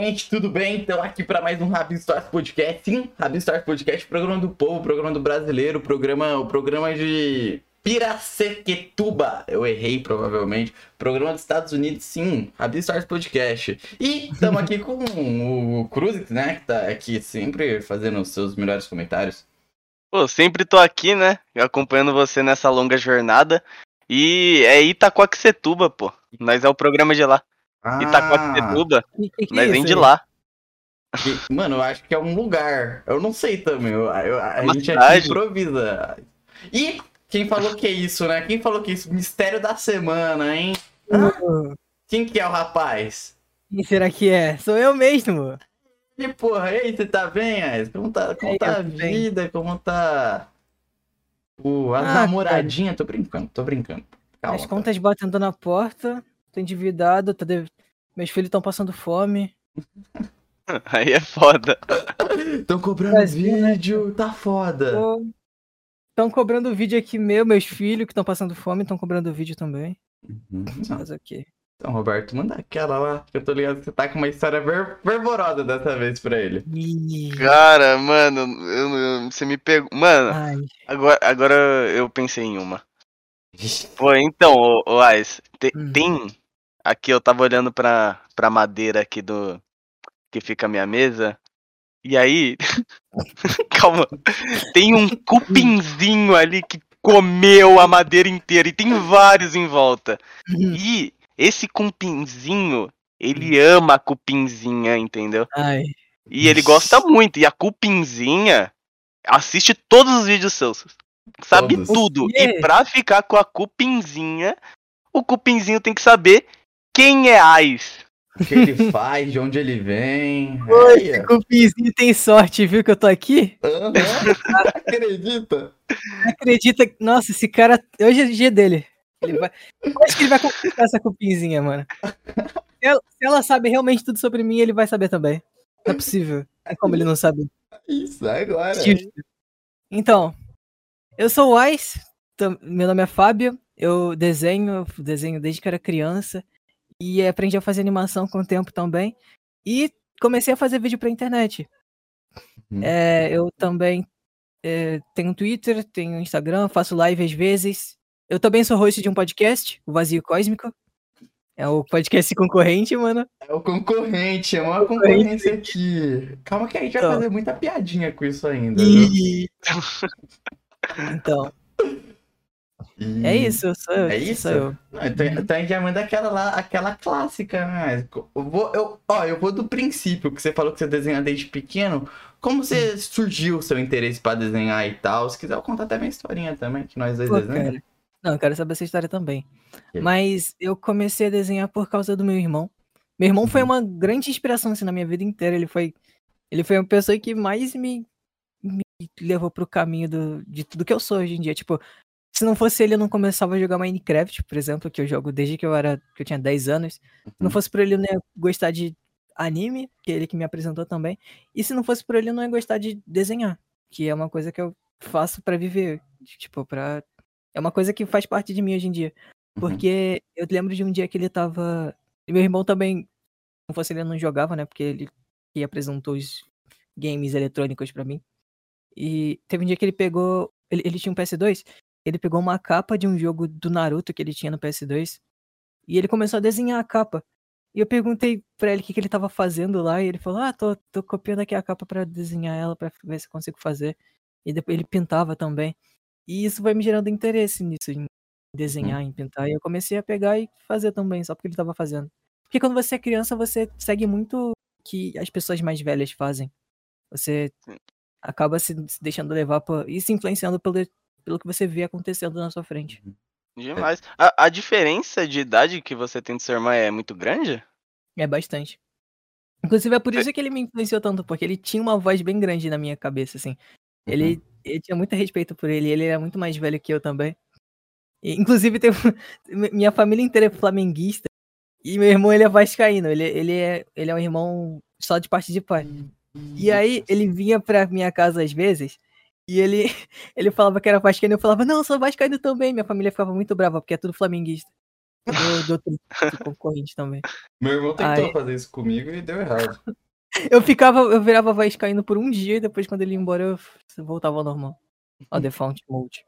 gente, tudo bem? Então aqui para mais um Rabi Stars Podcast. Sim, Rabi Stars Podcast, programa do povo, programa do brasileiro, programa, o programa de Piracequetuba. Eu errei provavelmente. Programa dos Estados Unidos, sim, Rabi Stars Podcast. E estamos aqui com o Cruzix, né, que tá aqui sempre fazendo os seus melhores comentários. Pô, sempre tô aqui, né, acompanhando você nessa longa jornada. E é Itacoaxetuba, pô. Nós é o programa de lá. Ah, Itacoaxetuba, Que, que, é vem isso de lá. mano, eu acho que é um lugar. Eu não sei também. eu- eu- a Uma gente aqui improvisa. E quem falou que é isso, né? Quem falou que é isso? Mistério da semana, hein? Uh, Quem que é o rapaz? Quem será que é? Sou eu mesmo. E porra, e aí, você tá bem, Ais? Como tá, como tá a tô bem. vida? Como tá. O, as Ah, namoradinhas? Tô brincando, tô brincando. Calma. As contas batendo na porta. Tô endividado. Tô dev- Meus filhos estão passando fome. Aí é foda. Estão cobrando Brasil, né? vídeo, tá foda. Estão cobrando vídeo aqui meu. Meus filhos que estão passando fome estão cobrando vídeo também. Uhum. Não, Fazer o quê? Então, Roberto, manda aquela lá, que eu tô ligado que você tá com uma história ver- fervorosa dessa vez pra ele. Cara, mano, eu- eu- você me pegou. Mano, Ai, agora, agora eu pensei em uma. Pô, então, ô, ô Ais, te- Hum. tem. Aqui eu tava olhando pra, pra madeira aqui do. Que fica a minha mesa. E aí. Calma. Tem um cupinzinho ali que comeu a madeira inteira. E tem vários em volta. E esse cupinzinho, ele ama a cupinzinha, entendeu? ai. E ele gosta muito. E a Cupinzinha assiste todos os vídeos seus. Sabe Todos. tudo. E pra ficar com a Cupinzinha, o Cupinzinho tem que saber quem é Ais. O que ele faz, de onde ele vem. Oi, Aí, esse cupinzinho tem sorte, viu que eu tô aqui? Aham. Acredita? Acredita. Nossa, esse cara. Hoje é o dia dele. Ele vai... Eu acho que ele vai conquistar essa cupinzinha, mano. Se ela, se ela sabe realmente tudo sobre mim, ele vai saber também. Não é possível. É como ele não sabe. Isso, agora. Justo. Então, eu sou o Ice, tam- meu nome é Fábio, eu desenho, desenho desde que era criança e aprendi a fazer animação com o tempo também. E comecei a fazer vídeo pra internet. Uhum. É, eu também é, tenho Twitter, tenho Instagram, faço live às vezes. Eu também sou host de um podcast, o Vazio Cósmico. É o podcast concorrente, mano. É o concorrente, é uma Concorrente. concorrência aqui. Calma que a gente vai Então. fazer muita piadinha com isso ainda. E... Então, E- é isso, eu sou eu. É isso? Eu. Não, então, então a gente já manda aquela lá, aquela clássica, né? Eu vou, eu, ó, eu vou do princípio que você falou que você desenha desde pequeno. Como você surgiu o seu interesse pra desenhar e tal? Se quiser, eu contar até minha historinha também, que nós dois Pô, desenhamos. cara. Não, eu quero saber essa história também. Ok. Mas eu comecei a desenhar por causa do meu irmão. Meu irmão foi Uhum. uma grande inspiração assim, na minha vida inteira. Ele foi, ele foi uma pessoa que mais me, me levou pro caminho do, de tudo que eu sou hoje em dia. Tipo, se não fosse ele, eu não começava a jogar Minecraft, por exemplo, que eu jogo desde que eu era, que eu tinha 10 anos. Se não Uhum. fosse por ele, eu não ia gostar de anime, que é ele que me apresentou também. E se não fosse por ele, eu não ia gostar de desenhar, que é uma coisa que eu faço pra viver, tipo, pra é uma coisa que faz parte de mim hoje em dia. Uhum. Porque eu lembro de um dia que ele tava. E meu irmão também. Se não fosse ele, não jogava, né? Porque ele que apresentou os games eletrônicos pra mim. E teve um dia que ele pegou. Ele, ele tinha um PS2. Ele pegou uma capa de um jogo do Naruto que ele tinha no PS2. E ele começou a desenhar a capa. E eu perguntei pra ele o que, que ele tava fazendo lá. E ele falou: Ah, tô, tô copiando aqui a capa pra desenhar ela, pra ver se eu consigo fazer. E depois ele pintava também. E isso vai me gerando interesse nisso, em desenhar, em pintar. E eu comecei a pegar e fazer também, só porque ele tava fazendo. Porque quando você é criança, você segue muito o que as pessoas mais velhas fazem. Você acaba se se deixando levar por, e se influenciando pelo, pelo que você vê acontecendo na sua frente. Demais. A, a diferença de idade que você tem do seu irmão é muito grande? É bastante. Inclusive é por isso que ele me influenciou tanto, porque ele tinha uma voz bem grande na minha cabeça, assim. Ele, ele tinha muito respeito por ele, ele era muito mais velho que eu também. E, inclusive, tem, minha família inteira é flamenguista. E meu irmão, ele é vascaíno. Ele, ele, é, ele é um irmão só de parte de pai. E aí, ele vinha pra minha casa às vezes. E ele, ele falava que era vascaíno. Eu falava, não, eu sou vascaíno também. Minha família ficava muito brava, porque é tudo flamenguista. do, do outro concorrente também. Meu irmão tentou Aí- fazer isso comigo e deu errado. Eu ficava, eu virava vascaíno por um dia e depois quando ele ia embora eu voltava ao normal. Ao default mode.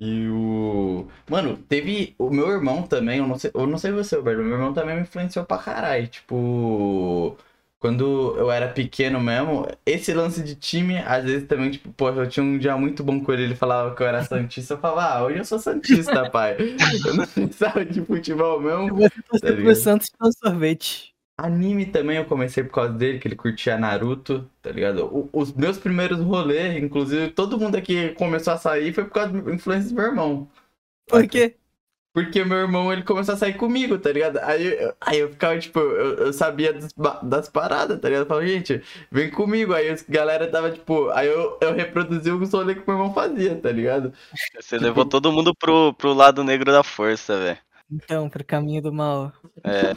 E o. Mano, teve. O meu irmão também, eu não sei, eu não sei você, Roberto, meu irmão também me influenciou pra caralho. Tipo. Quando eu era pequeno mesmo, esse lance de time, às vezes também, tipo, poxa, eu tinha um dia muito bom com ele, ele falava que eu era Santista, eu falava, ah, hoje eu sou Santista, pai. Eu não pensava de futebol mesmo. Você pro ligado? Santos pelo sorvete. Anime também eu comecei por causa dele, que ele curtia Naruto, tá ligado? O- os meus primeiros rolês, inclusive, todo mundo aqui começou a sair foi por causa da influência do meu irmão. Por quê? Porque meu irmão, ele começou a sair comigo, tá ligado? Aí, eu- aí eu ficava, tipo, eu, eu sabia das, das paradas, tá ligado? Eu falava, gente, vem comigo. Aí a galera tava, tipo, aí eu, eu reproduzi os rolês que meu irmão fazia, tá ligado? Você levou todo mundo pro, pro lado negro da força, velho. Então, pro caminho do mal. É.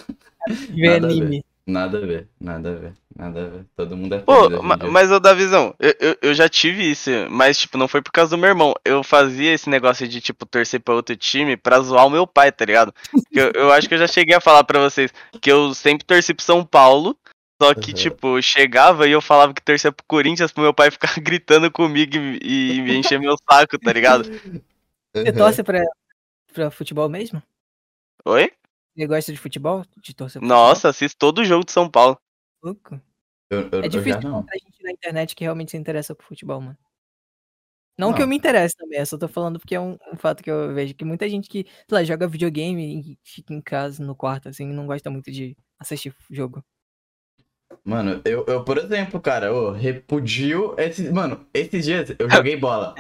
Ver. anime. Nada a ver, nada a ver, nada a ver. Todo mundo é Pô, ma- dia. mas ô Davizão, eu, eu, eu já tive isso, mas tipo, não foi por causa do meu irmão. Eu fazia esse negócio de, tipo, torcer pra outro time pra zoar o meu pai, tá ligado? Eu, eu acho que eu já cheguei a falar pra vocês que eu sempre torci pro São Paulo. Só que, Uhum. tipo, eu chegava e eu falava que torcia pro Corinthians pro meu pai ficar gritando comigo e, e me encher meu saco, tá ligado? Você torce pra, pra futebol mesmo? Oi? Você gosta de futebol? De torcer Nossa, assisto todo jogo de São Paulo. Louco. Eu, eu, É difícil encontrar gente na internet que realmente se interessa por futebol, mano. Não, que Não. eu me interesse também, eu só tô falando porque é um, um fato que eu vejo que muita gente que, sei lá, joga videogame e fica em casa, no quarto, assim, não gosta muito de assistir jogo. Mano, eu, eu, por exemplo, cara, eu repudio esses. Mano, esses dias eu joguei bola.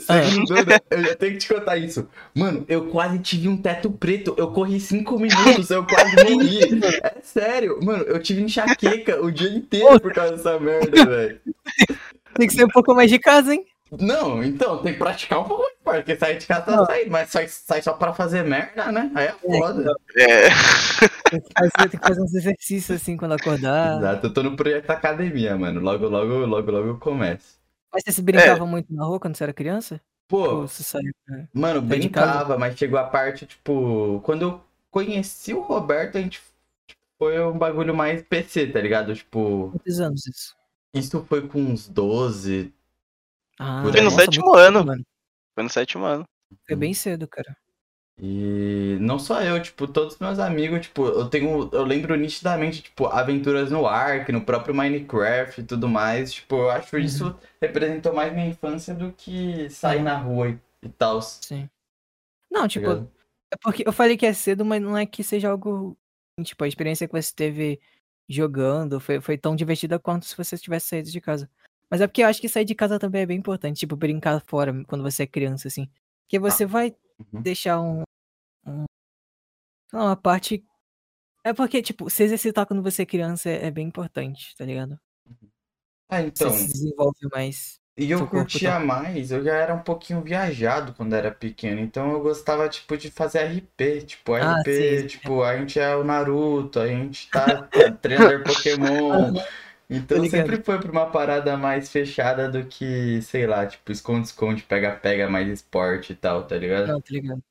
Sem dúvida, eu já tenho que te contar isso. Mano, eu quase tive um teto preto. Eu corri cinco minutos, eu quase morri. É sério, mano, eu tive enxaqueca o dia inteiro por causa dessa merda, velho. Tem que ser um pouco mais de casa, hein? Não, então, tem que praticar um pouco mais, porque sair de casa tá saindo, mas sai, sai só pra fazer merda, né? Aí é foda. É. Tem que fazer, tem que fazer uns exercícios assim quando acordar. Exato, eu tô no projeto academia, mano. Logo, logo, logo, logo eu começo. Mas você se brincava muito na rua quando você era criança? Pô, Ou você saiu? né? Mano, Sai brincava, mas chegou a parte, tipo, quando eu conheci o Roberto, a gente tipo, foi um bagulho mais PC, tá ligado? Tipo, Quantos anos isso? isso foi com uns 12. Ah, Foi no nossa, sétimo ano. cedo, mano. Foi no sétimo ano. Foi bem cedo, cara. E não só eu, tipo, todos os meus amigos, tipo, eu tenho. Eu lembro nitidamente, tipo, aventuras no Ark, no próprio Minecraft e tudo mais. Tipo, eu acho isso representou mais minha infância do que sair na rua e, e tal. tá Sim. Não, tipo, ligado? é porque eu falei que é cedo, mas não é que seja algo. Tipo, a experiência que você teve jogando foi, foi tão divertida quanto se você tivesse saído de casa. Mas é porque eu acho que sair de casa também é bem importante, tipo, brincar fora quando você é criança, assim. Porque você vai Uhum. deixar um. um uma parte. É porque, tipo, se exercitar quando você é criança é, é bem importante, tá ligado? Ah, então. Você se desenvolve mais. E eu curtia tá- mais, eu já era um pouquinho viajado quando era pequeno, então eu gostava, tipo, de fazer RP, tipo, Ah, RP, sim, tipo, a gente é o Naruto, a gente tá treinador Pokémon, então sempre foi pra uma parada mais fechada do que, sei lá, tipo, esconde-esconde, pega-pega, mais esporte e tal, tá ligado? Não, tá ligado?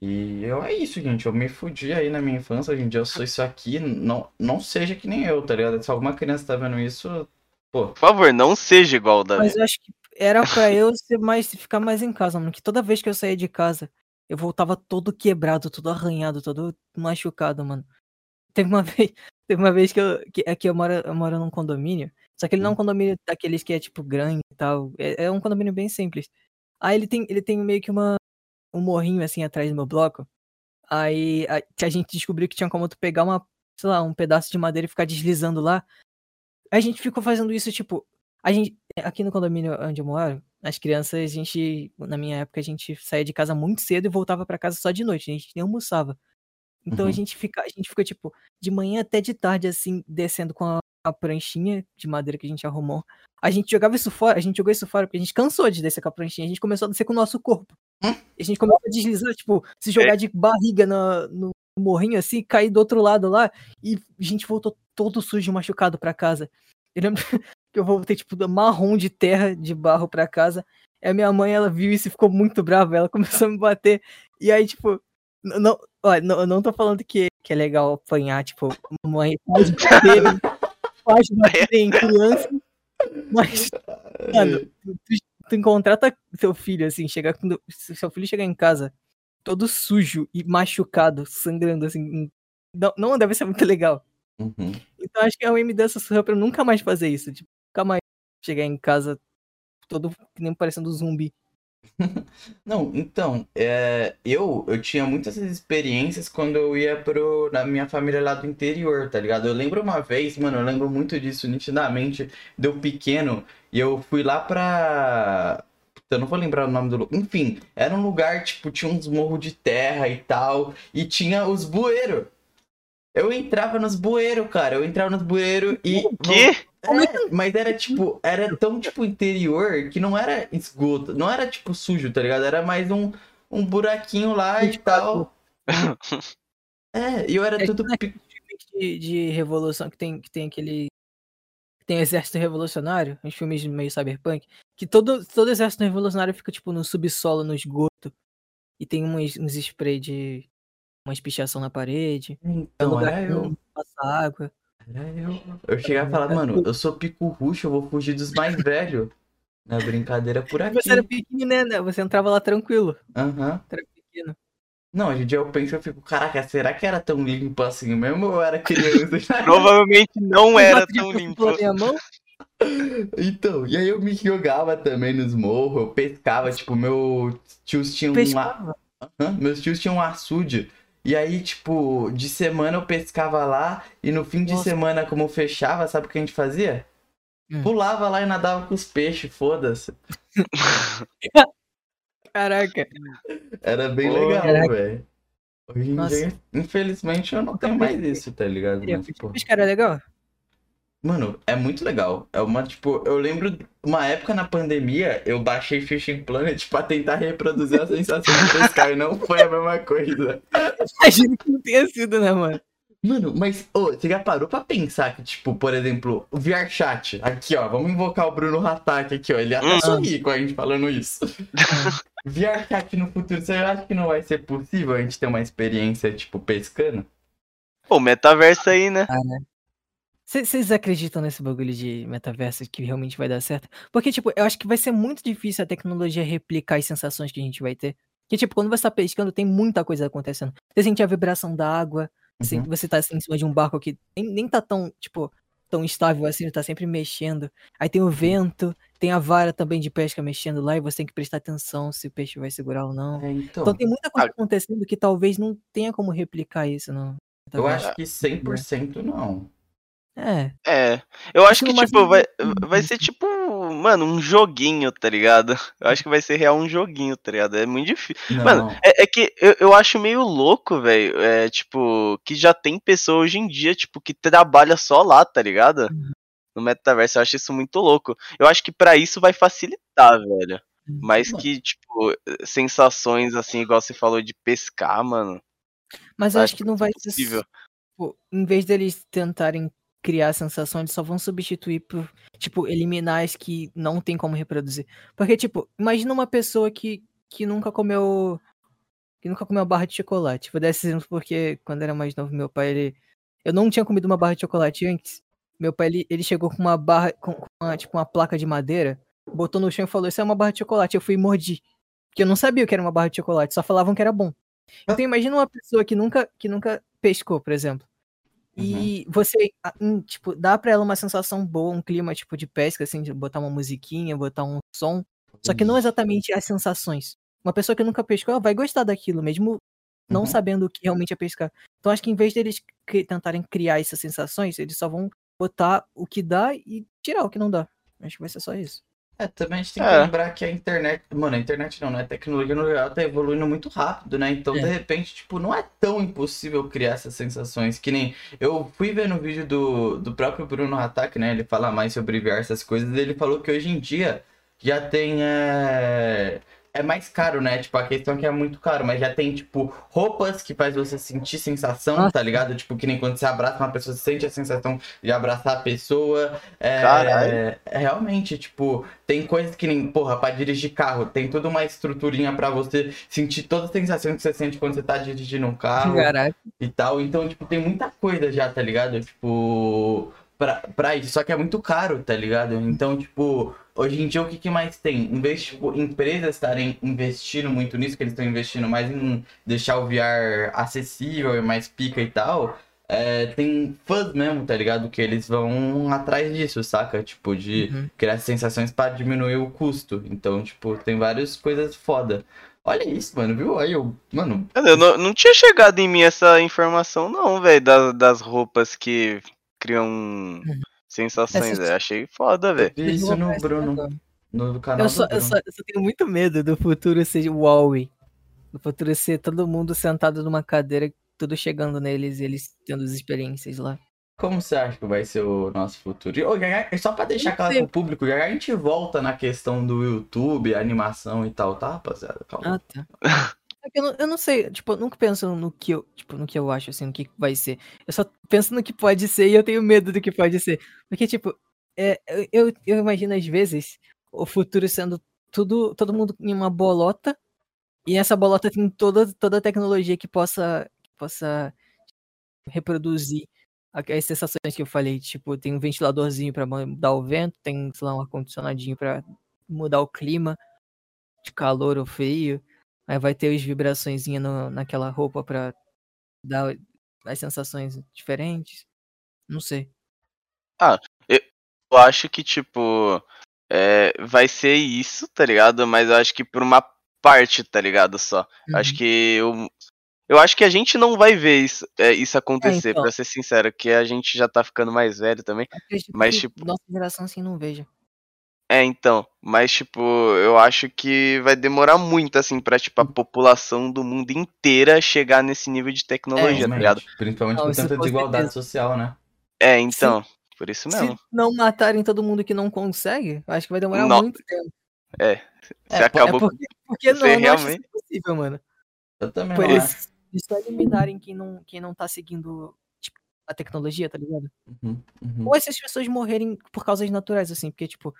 E eu, é isso, gente, eu me fudi aí na minha infância, hoje em dia eu sou isso aqui, não, não seja que nem eu, tá ligado? Se alguma criança tá vendo isso, pô, Por favor, não seja igual o Davi. Mas eu acho que era pra eu ser mais, ficar mais em casa, mano. Que toda vez que eu saía de casa, eu voltava todo quebrado, todo arranhado, todo machucado, mano. Teve uma vez, teve uma vez que eu, que, é que eu moro, eu moro num condomínio. Só que ele não é um condomínio daqueles que é tipo grande e tal. É, é um condomínio bem simples. Aí ele tem, ele tem meio que uma, um morrinho assim atrás do meu bloco. Aí a, a gente descobriu que tinha como tu pegar uma, sei lá, um pedaço de madeira e ficar deslizando lá. A gente ficou fazendo isso, tipo, a gente, aqui no condomínio onde eu moro, as crianças, a gente, na minha época, a gente saía de casa muito cedo e voltava pra casa só de noite, a gente nem almoçava. Então a Uhum. gente fica, a gente ficou tipo de manhã até de tarde assim, descendo com a, a pranchinha de madeira que a gente arrumou. A gente jogava isso fora, a gente jogou isso fora porque a gente cansou de descer com a pranchinha, a gente começou a descer com o nosso corpo. Hum? A gente começou a deslizar, tipo, se jogar de barriga na- no morrinho assim, cair do outro lado lá e a gente voltou todo sujo, machucado pra casa. Eu lembro que eu voltei, tipo, marrom de terra, de barro pra casa. E a minha mãe, ela viu isso e ficou muito brava. Ela começou a me bater. E aí, tipo, não, olha, não, eu não tô falando que, que é legal apanhar, tipo, mãe faz bater, faz bater em criança. Mas, mano, tu, tu encontrar teu filho, assim, chegar quando. Se seu filho chegar em casa todo sujo e machucado, sangrando, assim. Não, não deve ser muito legal. Uhum. Então acho que a UM deu essa surra pra eu nunca mais fazer isso. Tipo, nunca mais chegar em casa todo que nem parecendo um zumbi. Não, então, é, eu, eu tinha muitas experiências quando eu ia pro, na minha família lá do interior, tá ligado? Eu lembro uma vez, mano, eu lembro muito disso nitidamente, deu pequeno, e eu fui lá pra. Eu não vou lembrar o nome do lugar. Enfim, era um lugar, tipo, tinha uns morros de terra e tal, e tinha os bueiros. Eu entrava nos bueiros, cara, eu entrava nos bueiros e. Que? É, mas era tipo, era tão tipo interior que não era esgoto, não era tipo sujo, tá ligado? Era mais um, um buraquinho lá e tal. É, e eu era É tudo. tipo Filmes de, de revolução que tem, que tem aquele. que tem exército revolucionário, uns filmes meio cyberpunk, que todo, todo exército revolucionário fica, tipo, no subsolo, no esgoto. E tem uns, uns spray de. Uma espichação na parede. É um Então, era que eu. passa água. Era eu. Eu chegava e falava, mano, eu sou pico ruxo, eu vou fugir dos mais velhos. Na brincadeira por aqui. Você era pequeno, né, né? Você entrava lá tranquilo. Aham. Pequeno. Não, hoje em dia eu penso, eu fico, caraca, será que era tão limpo assim mesmo ou eu era criança? Provavelmente não era tão limpo. minha mão, Então, e aí eu me jogava também nos morros, eu pescava, tipo, meu tios tinham um, pescava. Hã? Meus tios tinham um açude. E aí, tipo, de semana eu pescava lá e no fim de Nossa. semana, como fechava, sabe o que a gente fazia? Hum. Pulava lá e nadava com os peixes, foda-se. Caraca. Era bem Pô, legal, velho. Hoje em dia, infelizmente, eu não tenho mais isso, tá ligado? Mas, pô, Mas, cara, é legal? Mano, é muito legal. É uma, tipo, eu lembro uma época na pandemia, eu baixei Fishing Planet pra tentar reproduzir a sensação de pescar e não foi a mesma coisa. Imagino que não tenha sido, né, mano? Mano, mas ô, você já parou pra pensar que, tipo, por exemplo, o VRChat, aqui ó, vamos invocar o Bruno Hatak aqui, ó, ele até Hum. sorri com a gente falando isso. VRChat no futuro, você acha que não vai ser possível a gente ter uma experiência, tipo, pescando? Pô, metaverso aí, né? Vocês acreditam nesse bagulho de metaverso que realmente vai dar certo? Porque, tipo, eu acho que vai ser muito difícil a tecnologia replicar as sensações que a gente vai ter. Porque, tipo, quando você tá pescando, tem muita coisa acontecendo. Você sente a vibração da água, você, Uhum. você tá assim, em cima de um barco que nem, nem tá tão, tipo, tão estável assim, ele tá sempre mexendo. Aí tem o vento, tem a vara também de pesca mexendo lá, e você tem que prestar atenção se o peixe vai segurar ou não. É, então, Então tem muita coisa acontecendo que talvez não tenha como replicar isso no eu acho que 100% não. É, É. Eu acho que tipo, vai, vai ser tipo, mano, um joguinho, tá ligado? Eu acho que vai ser real um joguinho, tá ligado? É muito difícil. Não, Mano, é, é que eu, eu acho meio louco, velho. É, tipo, que já tem pessoa hoje em dia, tipo, que trabalha só lá, tá ligado? Uhum. No metaverso, eu acho isso muito louco. Eu acho que pra isso vai facilitar, velho. Mas Mano. que, tipo, sensações assim, igual você falou de pescar, mano. mas eu acho que não vai ser. possível. tipo, em vez deles tentarem criar sensação, eles só vão substituir por, tipo, eliminar as que não tem como reproduzir. Porque, tipo, imagina uma pessoa que, que nunca comeu. Que nunca comeu barra de chocolate. Vou dar esse exemplo porque quando era mais novo, meu pai, ele. Eu não tinha comido uma barra de chocolate antes. Meu pai, ele, ele chegou com uma barra, com uma, tipo, uma placa de madeira, botou no chão e falou: Isso é uma barra de chocolate. Eu fui e mordi. Porque eu não sabia o que era uma barra de chocolate, só falavam que era bom. Então imagina uma pessoa que nunca, que nunca pescou, por exemplo. E você, a- hum, tipo, dá pra ela uma sensação boa, um clima, tipo, de pesca, assim, de botar uma musiquinha, botar um som. Só que não exatamente as sensações. Uma pessoa que nunca pescou, vai gostar daquilo, mesmo não Uhum. sabendo o que realmente é pescar. Então acho que em vez deles tentarem criar essas sensações, eles só vão botar o que dá e tirar o que não dá. Acho que vai ser só isso. É, também a gente tem que É. lembrar que a internet. Mano, a internet não, né? A tecnologia no geral tá evoluindo muito rápido, né? Então, É. de repente, tipo, não é tão impossível criar essas sensações. Que nem. Eu fui ver no vídeo do, do próprio Bruno Hatak, né? Ele fala mais sobre VR, essas coisas. E ele falou que hoje em dia já tem. É... é mais caro, né? Tipo, a questão é que é muito caro, mas já tem, tipo, roupas que faz você sentir sensação, Nossa. tá ligado? Tipo, que nem quando você abraça uma pessoa, você sente a sensação de abraçar a pessoa. É, Caralho. é realmente, tipo, tem coisas que nem, porra, pra dirigir carro, tem toda uma estruturinha pra você sentir toda a sensação que você sente quando você tá dirigindo um carro Caraca. e tal. Então, tipo, tem muita coisa já, tá ligado? Tipo, pra, pra isso. Só que é muito caro, tá ligado? Então, tipo, hoje em dia o que, que mais tem? Em vez de, tipo, empresas estarem investindo muito nisso, que eles estão investindo mais em deixar o VR acessível e mais pica e tal. é, tem fãs mesmo, tá ligado? Que eles vão atrás disso, saca? Tipo, de Uhum. criar sensações pra diminuir o custo. Então, tipo, tem várias coisas foda. Olha isso, mano, viu? Aí eu, mano, Eu não, não tinha chegado em mim essa informação, não, velho, das, das roupas que criam sensações. Essa- velho. Achei foda, velho. vi isso no Bruno, no canal Eu do só, eu, só, eu só tenho muito medo do futuro ser o Huawei. Do futuro ser todo mundo sentado numa cadeira, tudo chegando neles e eles tendo as experiências lá. Como você acha que vai ser o nosso futuro? E, já- só pra deixar claro pro público, já, já a gente volta na questão do YouTube, animação e tal, tá, rapaziada? Calma. Ah, tá. É eu, não, eu não sei, tipo, eu nunca penso no que eu, tipo, no que eu acho, assim, no que vai ser. Eu só penso no que pode ser e eu tenho medo do que pode ser. Porque, tipo, é, eu- eu, imagino às vezes o futuro sendo tudo, todo mundo em uma bolota e essa bolota tem toda, toda a tecnologia que possa, que possa reproduzir as sensações que eu falei. Tipo, tem um ventiladorzinho pra mudar o vento, tem, sei lá, um ar-condicionadinho pra mudar o clima de calor ou frio. Aí vai ter as vibraçõezinhas no- naquela roupa pra dar as sensações diferentes. Não sei. Eu acho que, tipo, é, vai ser isso, tá ligado? Mas eu acho que por uma parte, tá ligado? Só. Acho Uhum. que eu. Eu acho que a gente não vai ver isso, é, isso acontecer, então. pra ser sincero, que a gente já tá ficando mais velho também. Mas, tipo- nossa geração assim não veja. É, então, mas tipo, eu acho que vai demorar muito, assim, pra, tipo, a população do mundo inteira chegar nesse nível de tecnologia, tá ligado? Realmente, Principalmente Não, por isso tanta desigualdade certeza. social, né? É, então, por isso mesmo. Se não matarem todo mundo que não consegue, eu acho que vai demorar Não. muito tempo. Você É, pô, acabou. É porque, porque não, Você eu não acho realmente- isso possível, mano. Eu também Por não acho. eles só eliminarem quem não, quem não tá seguindo tipo, a tecnologia, tá ligado? Uhum, uhum. Ou essas pessoas morrerem por causas naturais, assim, porque, tipo,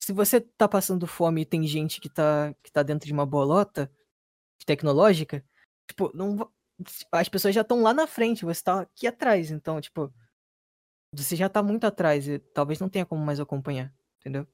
se você tá passando fome e tem gente que tá, que tá dentro de uma bolota tecnológica, tipo, não, as pessoas já estão lá na frente, você tá aqui atrás, então, tipo, você já tá muito atrás e talvez não tenha como mais acompanhar, entendeu?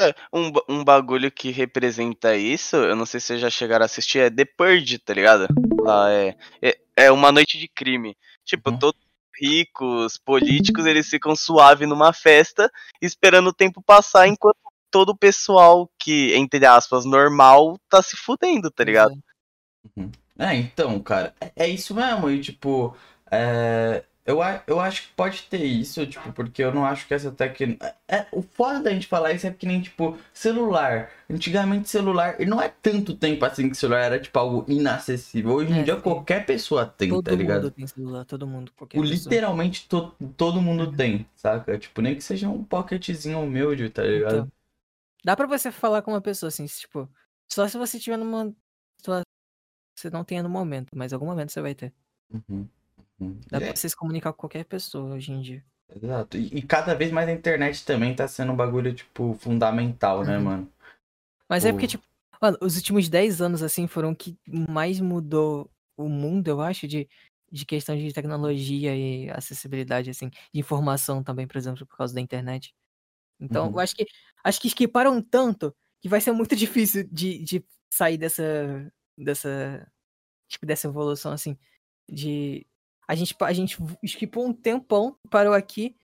É, um, um bagulho que representa isso, eu não sei se vocês já chegaram a assistir, é The Purge, tá ligado? Lá é, é, é uma noite de crime. Tipo, Uhum. todos os ricos, políticos, eles ficam suave numa festa, esperando o tempo passar, enquanto todo o pessoal que, entre aspas, normal, tá se fudendo, tá ligado? Pois É, então, cara, é, é isso mesmo. E, tipo, é, eu, eu acho que pode ter isso, tipo, porque eu não acho que essa tecnologia. É, o foda da gente falar isso é que nem, tipo, celular. Antigamente, celular. E não é tanto tempo assim que celular era, tipo, algo inacessível. Hoje em É, dia, sim. qualquer pessoa tem, Todo tá ligado? mundo tem celular, todo mundo, qualquer O, literalmente to- todo mundo Uhum. tem, saca? Tipo, nem que seja um pocketzinho humilde, tá ligado? Então, dá pra você falar com uma pessoa assim, tipo, só se você tiver numa situação que você não tenha no momento, mas algum momento você vai ter. Uhum, uhum. Dá É, pra você se comunicar com qualquer pessoa hoje em dia. exato. E, e cada vez mais a internet também tá sendo um bagulho, tipo, fundamental, né, Uhum. mano? Mas é porque, O- tipo, mano, os últimos 10 anos, assim, foram que mais mudou o mundo, eu acho, de, de questão de tecnologia e acessibilidade, assim, de informação também, por exemplo, por causa da internet. Então, Uhum. eu acho que acho que esquiparam tanto que vai ser muito difícil de, de sair dessa, dessa, tipo, dessa evolução, assim, de... A gente, a gente esquipou um tempão, parou aqui,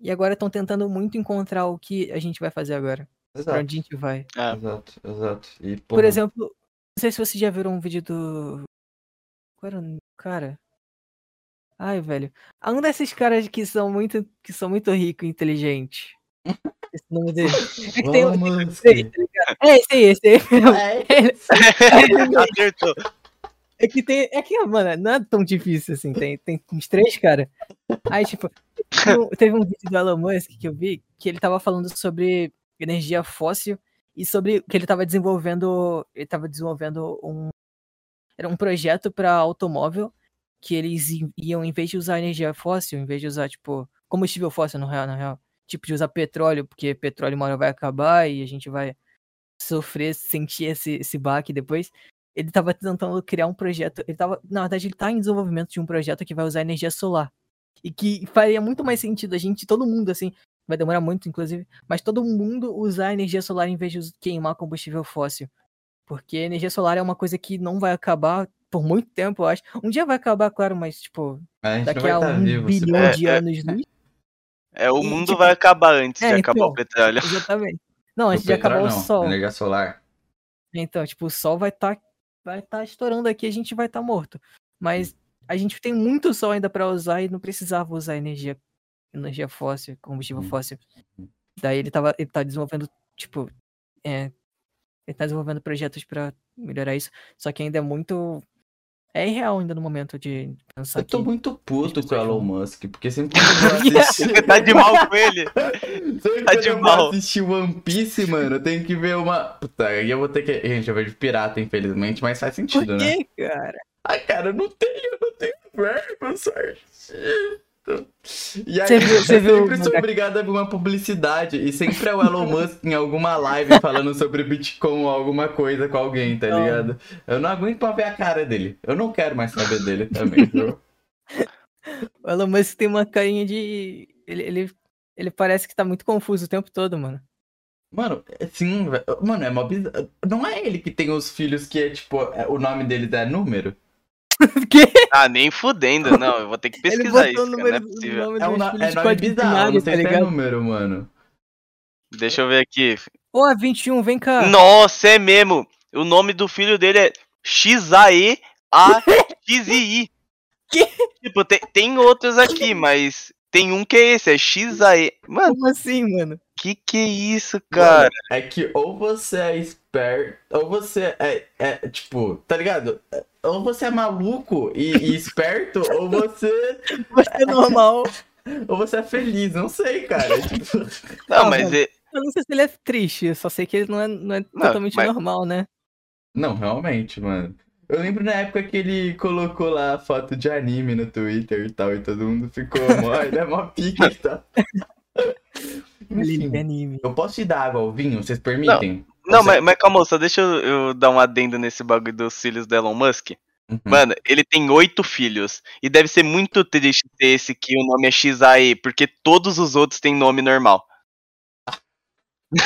e agora estão tentando muito encontrar o que a gente vai fazer agora. Pra Exato, onde a gente vai. É. exato, exato. E, Por porra, exemplo, não sei se vocês já viram um vídeo do. Qual era o? Cara. Ai, velho. Um desses caras que são muito, que são muito rico e inteligente. Esse nome dele. É que tem, um- tá? É esse aí, esse aí. É, Ele- Acertou. É que tem. É que, mano, não é tão difícil assim. Tem, tem uns três, cara. Aí, tipo, teve um- vídeo do Elon Musk que eu vi que ele tava falando sobre energia fóssil e sobre que ele tava desenvolvendo, ele tava desenvolvendo um era um projeto para automóvel que eles iam em vez de usar energia fóssil, em vez de usar tipo combustível fóssil no real, na real, tipo de usar petróleo, porque petróleo uma hora vai acabar e a gente vai sofrer, sentir esse, esse baque depois. Ele tava tentando criar um projeto, ele tava, na verdade ele tá em desenvolvimento de um projeto que vai usar energia solar. E que faria muito mais sentido a gente, todo mundo assim, vai demorar muito inclusive, mas todo mundo usar energia solar em vez de queimar combustível fóssil. Porque energia solar é uma coisa que não vai acabar por muito tempo, eu acho. Um dia vai acabar, claro, mas tipo, A daqui a estar um vivo. bilhão É, de é, anos luz. É, o E, mundo tipo, vai acabar antes é, de acabar então. o petróleo. Exatamente. Não, antes de acabar petróleo o não, sol. Energia solar. Então, tipo, o sol vai estar vai tá estourando aqui, a gente vai estar morto. Mas a gente tem muito sol ainda para usar e não precisava usar energia energia fóssil, combustível Hum. fóssil. Daí ele tava ele tá desenvolvendo, tipo, é, ele tá desenvolvendo projetos para melhorar isso, só que ainda é muito é irreal ainda no momento de pensar Eu tô que muito puto com o Elon Musk, porque sempre que eu assistir. Você tá de mal com ele? Sempre Tá que de eu mal. assistir One Piece, mano, eu tenho que ver uma. Puta, aí eu vou ter que. Gente, eu vejo pirata, infelizmente, mas faz Por sentido, né? cara? Ai, cara, eu não tenho, eu não tenho verbo, sargento. E aí, Você viu- você viu sempre sou obrigado a ver uma publicidade. E sempre é o Elon Musk em alguma live falando sobre Bitcoin ou alguma coisa com alguém, tá Não. ligado? Eu não aguento pra ver a cara dele. Eu não quero mais saber dele também, viu? O Elon Musk tem uma carinha de ele, ele ele parece que tá muito confuso o tempo todo, mano. Mano, é- sim, velho. Mano, é mó bizarro. Não é ele que tem os filhos que é tipo, é- o nome deles é número? Que? Ah, nem fudendo, não. Eu vou ter que Ele pesquisar botou isso, cara. número, Não é possível. nome É, um dos no- filhos é de nome bizarro, não sei tá se é ligado? número, mano. Deixa eu ver aqui. Ô, a 21, vem cá. Nossa, é mesmo. O nome do filho dele é X-A-E-A-X-I-I. Que? Tipo, tem, tem outros aqui, mas tem um que é esse, é X-A-E. Mano, Como assim, mano? que que é isso, cara? Mano, é que ou você é esperto, ou você é, é, tipo, tá ligado? Ou você é maluco e, e esperto, ou você Você é normal. ou você é feliz, não sei, cara. Tipo, Não, Ah, mas é- Eu não sei se ele é triste, eu só sei que ele não é, não é totalmente mas- normal, né? não, realmente, mano. Eu lembro na época que ele colocou lá a foto de anime no Twitter e tal, e todo mundo ficou, mó, ele é mó pica e tal. Enfim, anime. eu posso te dar água ao vinho? Vocês permitem? Não, Você- mas, mas calma, só deixa eu, eu dar um adendo nesse bagulho dos filhos do Elon Musk. Uhum. Mano, ele tem oito filhos. E deve ser muito triste ter esse que o nome é XAE, porque todos os outros têm nome normal. Um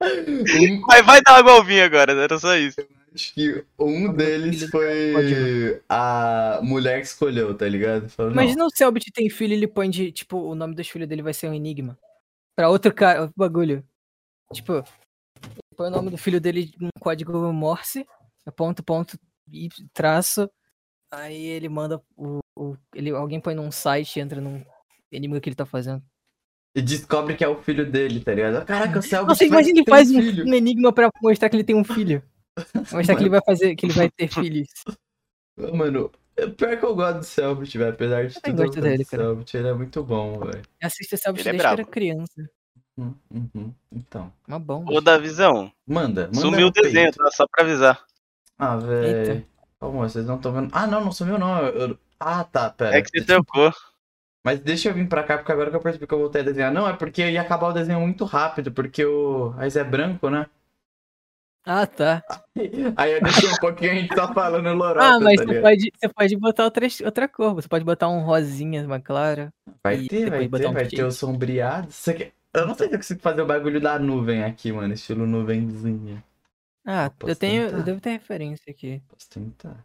Mas vai dar ao vinho agora, era só isso. Acho que um deles foi a mulher que escolheu, tá ligado? Falou, não, Imagina o Selbit tem filho e ele põe de, tipo, o nome dos filhos dele vai ser um enigma. Pra outro cara, outro bagulho. Tipo, põe o nome do filho dele num código Morse, é ponto, ponto, e traço. Aí ele manda o, o- ele, alguém põe num site, entra num enigma que ele tá fazendo. E descobre que é o filho dele, tá ligado? Caraca, o Selbit Nossa, vai imagina ele faz um, filho. um enigma pra mostrar que ele tem um filho. Mostrar que ele vai fazer, que ele vai ter filhos. Mano, é pior que eu gosto do Selbit, velho. Apesar de Eu tudo, eu gosto dele, cara. Selbit, ele é muito bom, velho. Eu assisto Selbit é desde que era criança. Uhum, uhum. Então, Uma bomba. Ô, Davizão, manda, manda sumiu o desenho, tá? Só pra avisar. Ah, velho. Calma, vocês não estão vendo. Ah, não, não sumiu não. Eu- eu- Ah, tá, pera. É que você trocou. Mas deixa eu vir pra cá, porque agora que eu percebi que eu voltei a desenhar. Não, é porque ia acabar o desenho muito rápido, porque o Raiz é branco, né? Ah, tá. Aí eu deixei um pouquinho a gente tá falando lorota, Ah, mas tá você pode, você pode botar outra, outra cor. Você pode botar um rosinha, uma clara. Vai ter, vai ter, um vai ter o sombreado. Isso aqui- Eu não sei se eu consigo fazer o bagulho da nuvem aqui, mano. Estilo nuvenzinha. Ah, Posso eu tenho. Eu devo ter referência aqui. Posso tentar.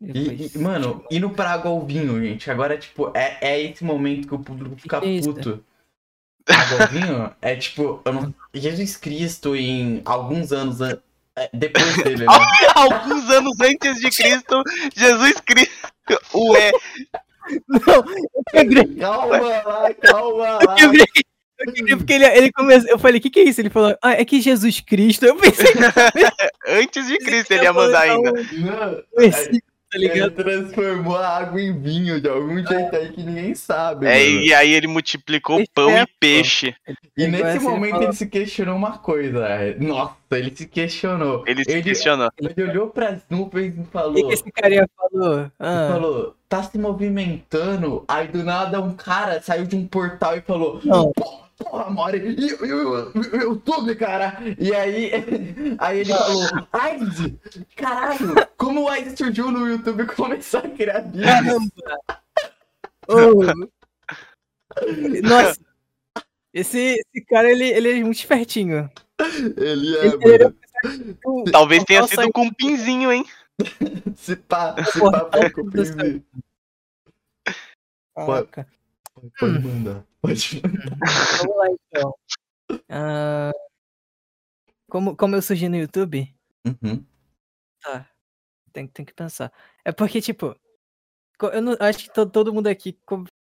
E, e, mano, indo pra água ao vinho, gente. Agora, tipo, é, é esse momento que o público fica é puto. Água ao vinho é tipo, eu não... Jesus Cristo em alguns anos an- é, depois dele, né? Alguns anos antes de Cristo, Jesus Cristo. Ué, Não, eu quebrei, Calma lá, calma eu lá. quebrei. Eu porque ele, ele começou. Eu falei, o que, que é isso? Ele falou, ah, é que Jesus Cristo. Eu pensei antes de Cristo ele ia mandar ainda. Não, esse- tá Ele ligado? transformou a água em vinho de algum jeito aí que ninguém sabe. É, mano. e aí ele multiplicou Esse pão é, e peixe. E nesse momento falou- ele se questionou uma coisa. é, Nossa, ele se questionou. Ele se questionou. Ele olhou pras nuvens e O falou. que, que esse carinha falou? Ele Ah, falou, tá se movimentando. Aí do nada um cara saiu de um portal e falou: Não. Porra, Mori, e e e o YouTube, cara. E aí, aí ele falou: AIDS, caralho, como o AIDS surgiu no YouTube e começou a criar vídeos? caramba! Ô, Nossa! Esse, esse cara, ele, ele é muito espertinho. Ele é, Ele, ele é- Talvez tenha sido com um pinzinho, hein? Se pá, se Porra, pá, foi com o do céu. Pinzinho. Caraca. Pode mandar, pode mandar. Vamos lá, então. Ah, como, como eu surgi no YouTube? Uhum. Tá. Tem, tem que pensar. É porque, tipo, eu não, acho que to- todo mundo aqui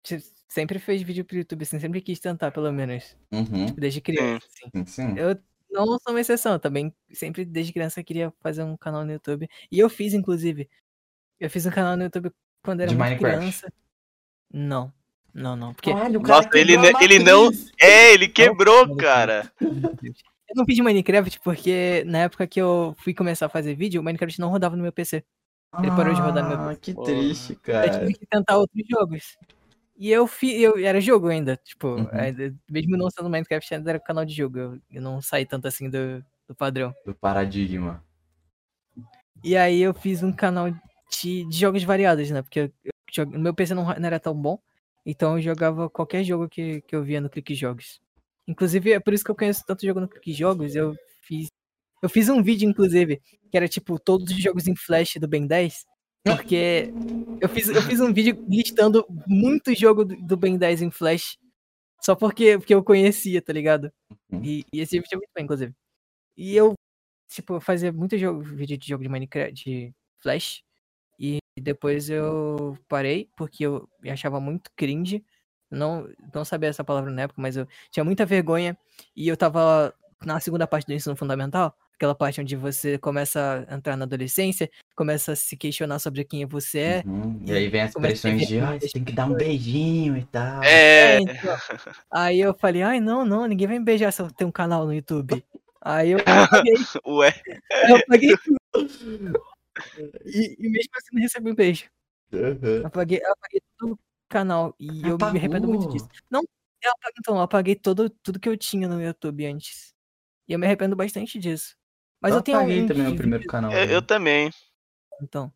se- sempre fez vídeo pro YouTube, assim, sempre quis tentar, pelo menos. Uhum. Desde criança, assim. Sim, sim. Eu não sou uma exceção, eu também sempre desde criança queria fazer um canal no YouTube. E eu fiz, inclusive. Eu fiz um canal no YouTube quando era De muito Minecraft? criança. Não. Não, não. Porque Caralho, o Nossa, ele ele não-. É, ele quebrou, Não, cara. Eu não fiz Minecraft porque na época que eu fui começar a fazer vídeo, o Minecraft não rodava no meu PC. Ele parou de rodar no meu Ah, que Porra. triste, Eu cara. tive que tentar outros jogos. E eu fiz. Eu, era jogo ainda. Tipo, Uhum. ainda- mesmo não sendo Minecraft, ainda era canal de jogo. Eu, eu não saí tanto assim do, do padrão. Do paradigma. E aí eu fiz um canal de, de jogos variados, né? Porque eu, meu PC não, não era tão bom. Então eu jogava qualquer jogo que, que eu via no Clique Jogos. Inclusive, é por isso que eu conheço tanto jogo no Clique Jogos. Eu fiz. Eu fiz um vídeo, inclusive, que era tipo todos os jogos em Flash do Ben 10. Porque eu fiz, eu fiz um vídeo listando muitos jogos do, do Ben 10 em Flash. Só porque, porque eu conhecia, tá ligado? Uhum. E, e esse vídeo é muito bem, inclusive. E eu, tipo, fazia muito jogo, vídeo de jogo de Minecraft, de Flash. E depois eu parei, porque eu me achava muito cringe. Não, não sabia essa palavra na época, mas eu tinha muita vergonha. E eu tava na segunda parte do ensino fundamental, aquela parte onde você começa a entrar na adolescência, começa a se questionar sobre quem você é. Uhum. E aí vem as pressões de, ah, você tem que dar um beijinho e tal. É, É, então. Aí eu falei, ai não, não, ninguém vai me beijar se eu tenho um canal no YouTube. Aí eu apaguei, ué. eu apaguei tudo. E, e mesmo assim não recebi um beijo. Uhum. Apaguei, eu apaguei todo o canal e eu me arrependo muito Apagou? disso. Não, eu apaguei, então, eu apaguei todo, tudo que eu tinha no YouTube antes. E eu me arrependo bastante disso. Mas eu, tenho apaguei um também o primeiro canal. Eu, eu velho. também. então.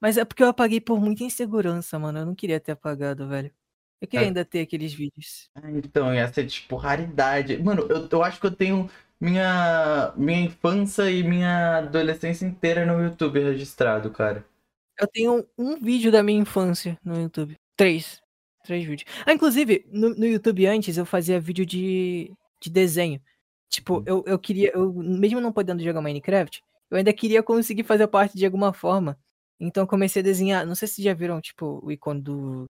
Mas é porque eu apaguei por muita insegurança, mano. Eu não queria ter apagado, velho. Eu queria É. ainda ter aqueles vídeos. Ah, Então, ia ser tipo raridade. Mano, eu, eu acho que eu tenho minha, minha infância e minha adolescência inteira no YouTube registrado, cara. Eu tenho um vídeo da minha infância no YouTube. Três. Três vídeos. Ah, inclusive, no, no YouTube antes eu fazia vídeo de, de desenho. Tipo, eu, eu queria. Eu, mesmo não podendo jogar Minecraft, eu ainda queria conseguir fazer parte de alguma forma. Então eu comecei a desenhar. Não sei se já viram, tipo, o ícone do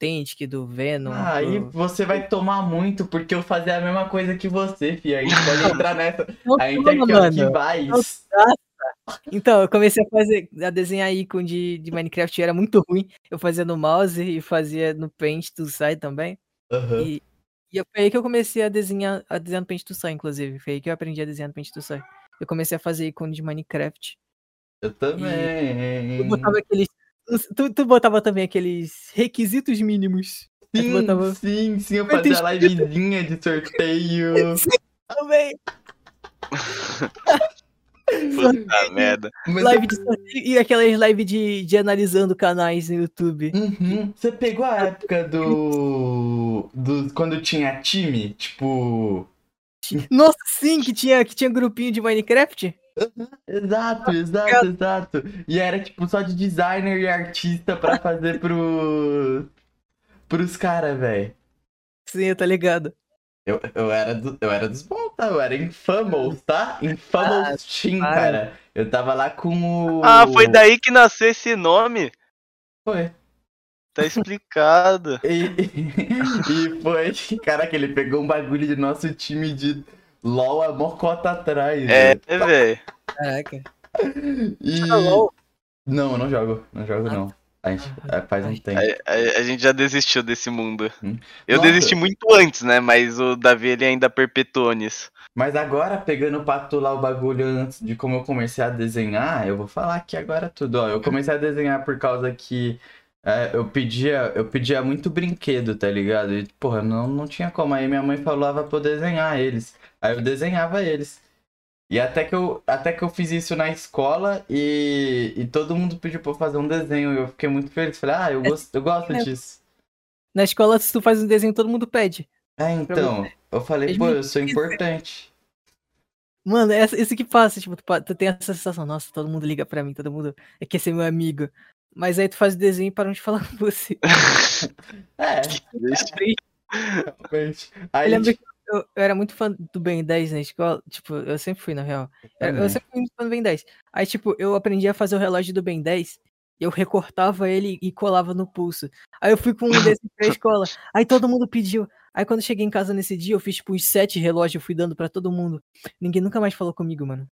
Tentic, do Venom. Ah, aí do- você vai tomar muito, porque eu fazia a mesma coisa que você, fi. Aí pode entrar nessa. Não A gente toma, aqui, ó, que mano. vai. Então, eu comecei a fazer, a desenhar ícone de, de Minecraft era muito ruim. Eu fazia no mouse e fazia no Paint to Sai também. Aham. E, e eu- foi aí que eu comecei a desenhar, a desenhar no Paint to Sai, inclusive. Foi aí que eu aprendi a desenhar no Paint to Sai. Eu comecei a fazer ícone de Minecraft. Eu também. Tu botava aqueles. Tu, tu botava também aqueles requisitos mínimos. Sim, botava- sim, sim, eu ter fazia livezinha de sorteio. Também. Puta merda. Mas Live de e aquelas live de, de analisando canais no YouTube. Uhum. Você pegou a época do. do. quando tinha time? Tipo. Nossa, sim, que tinha, que tinha grupinho de Minecraft? Exato, exato, exato. E era tipo só de designer e artista pra fazer pro. pros caras, velho. Sim, eu tô ligado. Eu, eu, era do, eu era dos bons, tá? Eu era Infamous, tá? Infamous Team, para. cara. Eu tava lá com o. Ah, foi daí que nasceu esse nome? Foi. Tá explicado. E, e foi, caraca, ele pegou um bagulho de nosso time de LOL a mocota atrás. É, velho. velho. Caraca. E, Ah, LOL. Não, eu não jogo. Não jogo, Ah, não. A gente, Ah, é, faz um tempo. A, a- a gente já desistiu desse mundo. Hum. Eu Nossa. desisti muito antes, né? Mas o Davi ele ainda perpetuou nisso. Mas agora, pegando pra tu lá o bagulho antes de como eu comecei a desenhar, eu vou falar aqui agora tudo, ó. Eu comecei a desenhar por causa que é, eu pedia, eu pedia muito brinquedo, tá ligado? E, porra, não, não tinha como. Aí minha mãe falava pra eu desenhar eles. Aí eu desenhava eles. E até que eu, até que eu fiz isso na escola e, e todo mundo pediu pra eu fazer um desenho. E eu fiquei muito feliz. Falei, ah, eu gosto, eu gosto É. disso. Na escola, se tu faz um desenho, todo mundo pede. É, então, eu falei, pô, eu sou importante. Mano, essa- isso que passa, tipo, tu, tu tem essa sensação, nossa, todo mundo liga pra mim, todo mundo quer ser meu amigo. Mas aí tu faz o desenho e param de falar com você. É, realmente. Eu Aí, lembro que eu, eu era muito fã do Ben 10 na escola, tipo, eu sempre fui, na real. Eu, eu também. sempre fui muito fã do Ben 10. Aí, tipo, eu aprendi a fazer o relógio do Ben 10, eu recortava ele e colava no pulso. Aí eu fui com um desses pra escola, aí todo mundo pediu. Aí quando eu cheguei em casa nesse dia, eu fiz, tipo, uns sete relógios, eu fui dando pra todo mundo. Ninguém nunca mais falou comigo, mano.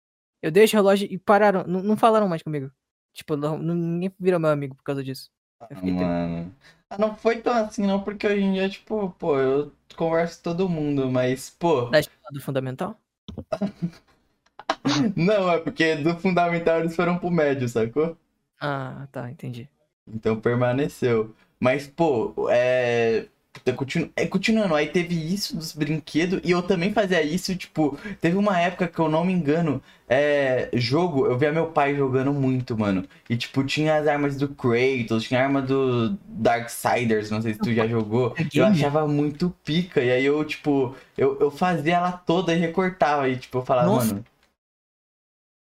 Eu dei os relógios e pararam, não, não falaram mais comigo. Tipo, não- ninguém virou meu amigo por causa disso. Eu. Mano. Ah, não foi tão assim, não, porque hoje em dia, tipo, pô, eu converso com todo mundo, mas, pô, Da escola do fundamental? não, é porque do fundamental eles foram pro médio, sacou? Ah, tá, entendi. Então permaneceu. Mas, pô, é. Puta, continu- é, Continuando, aí teve isso dos brinquedos e eu também fazia isso, tipo, teve uma época que eu não me engano, é. Jogo, eu via meu pai jogando muito, mano. E, tipo, tinha as armas do Kratos, tinha a arma do Darksiders, não sei se tu já jogou. É Eu achava muito pica. E aí eu, tipo, eu, eu fazia ela toda e recortava. E, tipo, eu falava, Nossa. mano.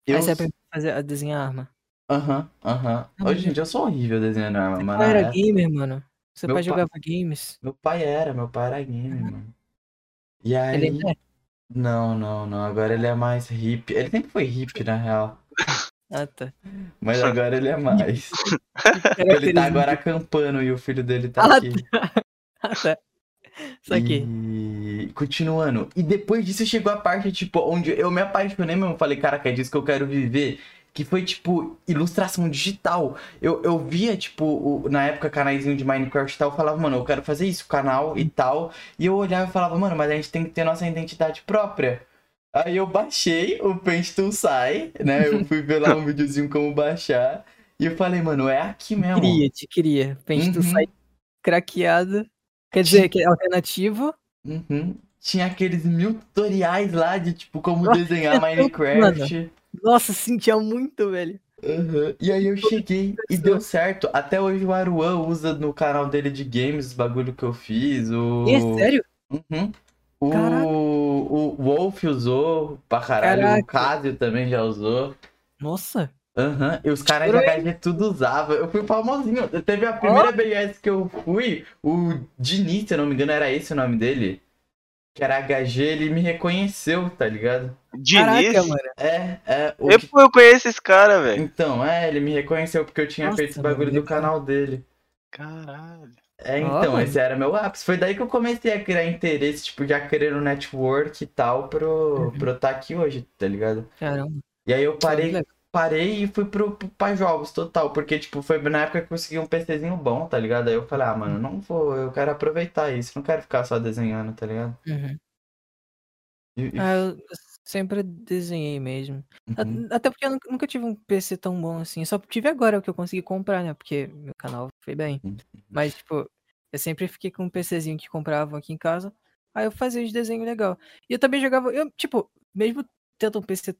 Eu. Aí você aprendeu a fazer a desenhar arma. Aham, aham. Ah, Hoje em dia eu sou horrível desenhando arma, pai na era gamer, mano. Seu Meu pai pai- jogava games. Meu pai era, meu pai era game, mano. E aí. Ele é? Não, não, não. Agora ele é mais hippie. Ele sempre foi hippie, na real. Ah, tá. Mas agora ele é mais. ele tá agora acampando e o filho dele tá Ah, aqui. Ah, tá. Isso aqui. E continuando. E depois disso chegou a parte, tipo, onde eu me apaixonei mesmo. Falei, caraca, é disso que eu quero viver. Que foi, tipo, ilustração digital. Eu, eu via, tipo, o- na época, canaizinho de Minecraft e tal. Eu falava, mano, eu quero fazer isso, canal e tal. E eu olhava e falava, mano, mas a gente tem que ter nossa identidade própria. Aí eu baixei o Paint Tool Sai, né? Eu fui ver lá um videozinho como baixar. E eu falei, mano, é aqui mesmo. Queria, te queria. Tu Uhum. sai craqueado. Quer dizer, que é alternativo. Uhum. Tinha aqueles mil tutoriais lá de tipo como desenhar Minecraft. Nossa, sentia muito, velho. Uhum. E aí eu cheguei e deu certo. Até hoje o Aruan usa no canal dele de games os bagulho que eu fiz. O... É sério? Uhum. O... Caraca. o Wolf usou pra caralho. O Caraca. Casio também já usou. Nossa. Aham, E os caras de HG tudo usavam. Eu fui famosinho. Teve a primeira BS que eu fui, o Diniz, se eu não me engano, era esse o nome dele. Que era HG, ele me reconheceu, tá ligado? Diniz? Caraca, mano. É, é. O Eu, que- eu conheço esse cara, velho. Então, é, ele me reconheceu porque eu tinha Nossa, feito esse bagulho do canal dele. Caralho. É, então, esse era meu ápice. Foi daí que eu comecei a criar interesse, tipo, já querendo network e tal, pro, Uhum. pro eu estar aqui hoje, tá ligado? Caramba. E aí eu parei. Parei e fui pro, pro, pra jogos total, porque, tipo, foi na época que eu consegui um PCzinho bom, tá ligado? Aí eu falei, ah, mano, não vou, eu quero aproveitar isso, não quero ficar só desenhando, tá ligado? Uhum. E- e- Ah, eu sempre desenhei mesmo. Uhum. Até porque eu nunca- nunca tive um PC tão bom assim. Só tive agora o que eu consegui comprar, né? Porque meu canal foi bem. Uhum. Mas, tipo, eu sempre fiquei com um PCzinho que compravam aqui em casa. Aí eu fazia os desenhos legal. E eu também jogava. Eu, tipo, mesmo tendo um PC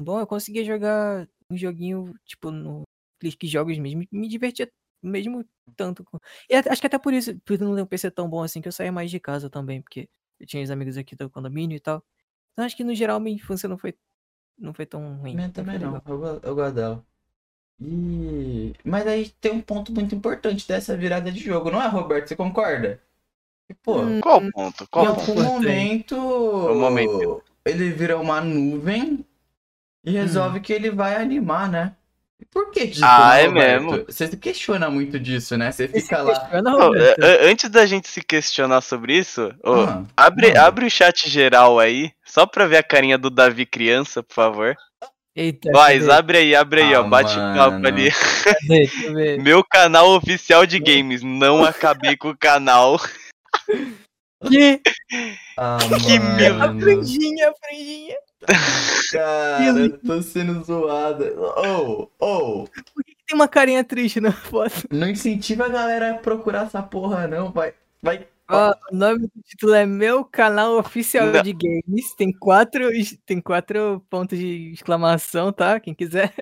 bom, eu conseguia jogar um joguinho, tipo, no Clique Jogos mesmo. Me divertia mesmo tanto. com- E até- acho que até por isso, por não ter um PC tão bom assim, que eu saía mais de casa também. Porque eu tinha os amigos aqui do condomínio e tal. Então acho que no geral minha infância não foi, não foi tão ruim. Minha também não, eu, eu gosto dela. E... Mas aí tem um ponto muito importante dessa virada de jogo, não é, Roberto? Você concorda? E, pô, Hum, Qual o ponto? em Qual o algum ponto? momento, momento. ele vira uma nuvem e resolve que ele vai animar, né? E por que disso, Ah, é mesmo? Você se questiona muito disso, né? Você fica lá... Roberto? é, é, antes da gente se questionar sobre isso, ô, Ah, abre, abre o chat geral aí, só pra ver a carinha do Davi criança, por favor. Eita. Mas abre aí, abre aí, Ah, ó. Bate mano. papo ali. Cadê? Deixa eu ver. Meu canal oficial de games. Não acabei com o canal. Que? Ah, Que mano. A franjinha, a franjinha. Cara, eu tô sendo zoada. Oh, oh. Por que, que tem uma carinha triste na foto? Não incentiva a galera a procurar essa porra, não. Vai. Vai. Ó, o nome do título é Meu Canal Oficial Não. de Games. Tem quatro, tem quatro pontos de exclamação, tá? Quem quiser.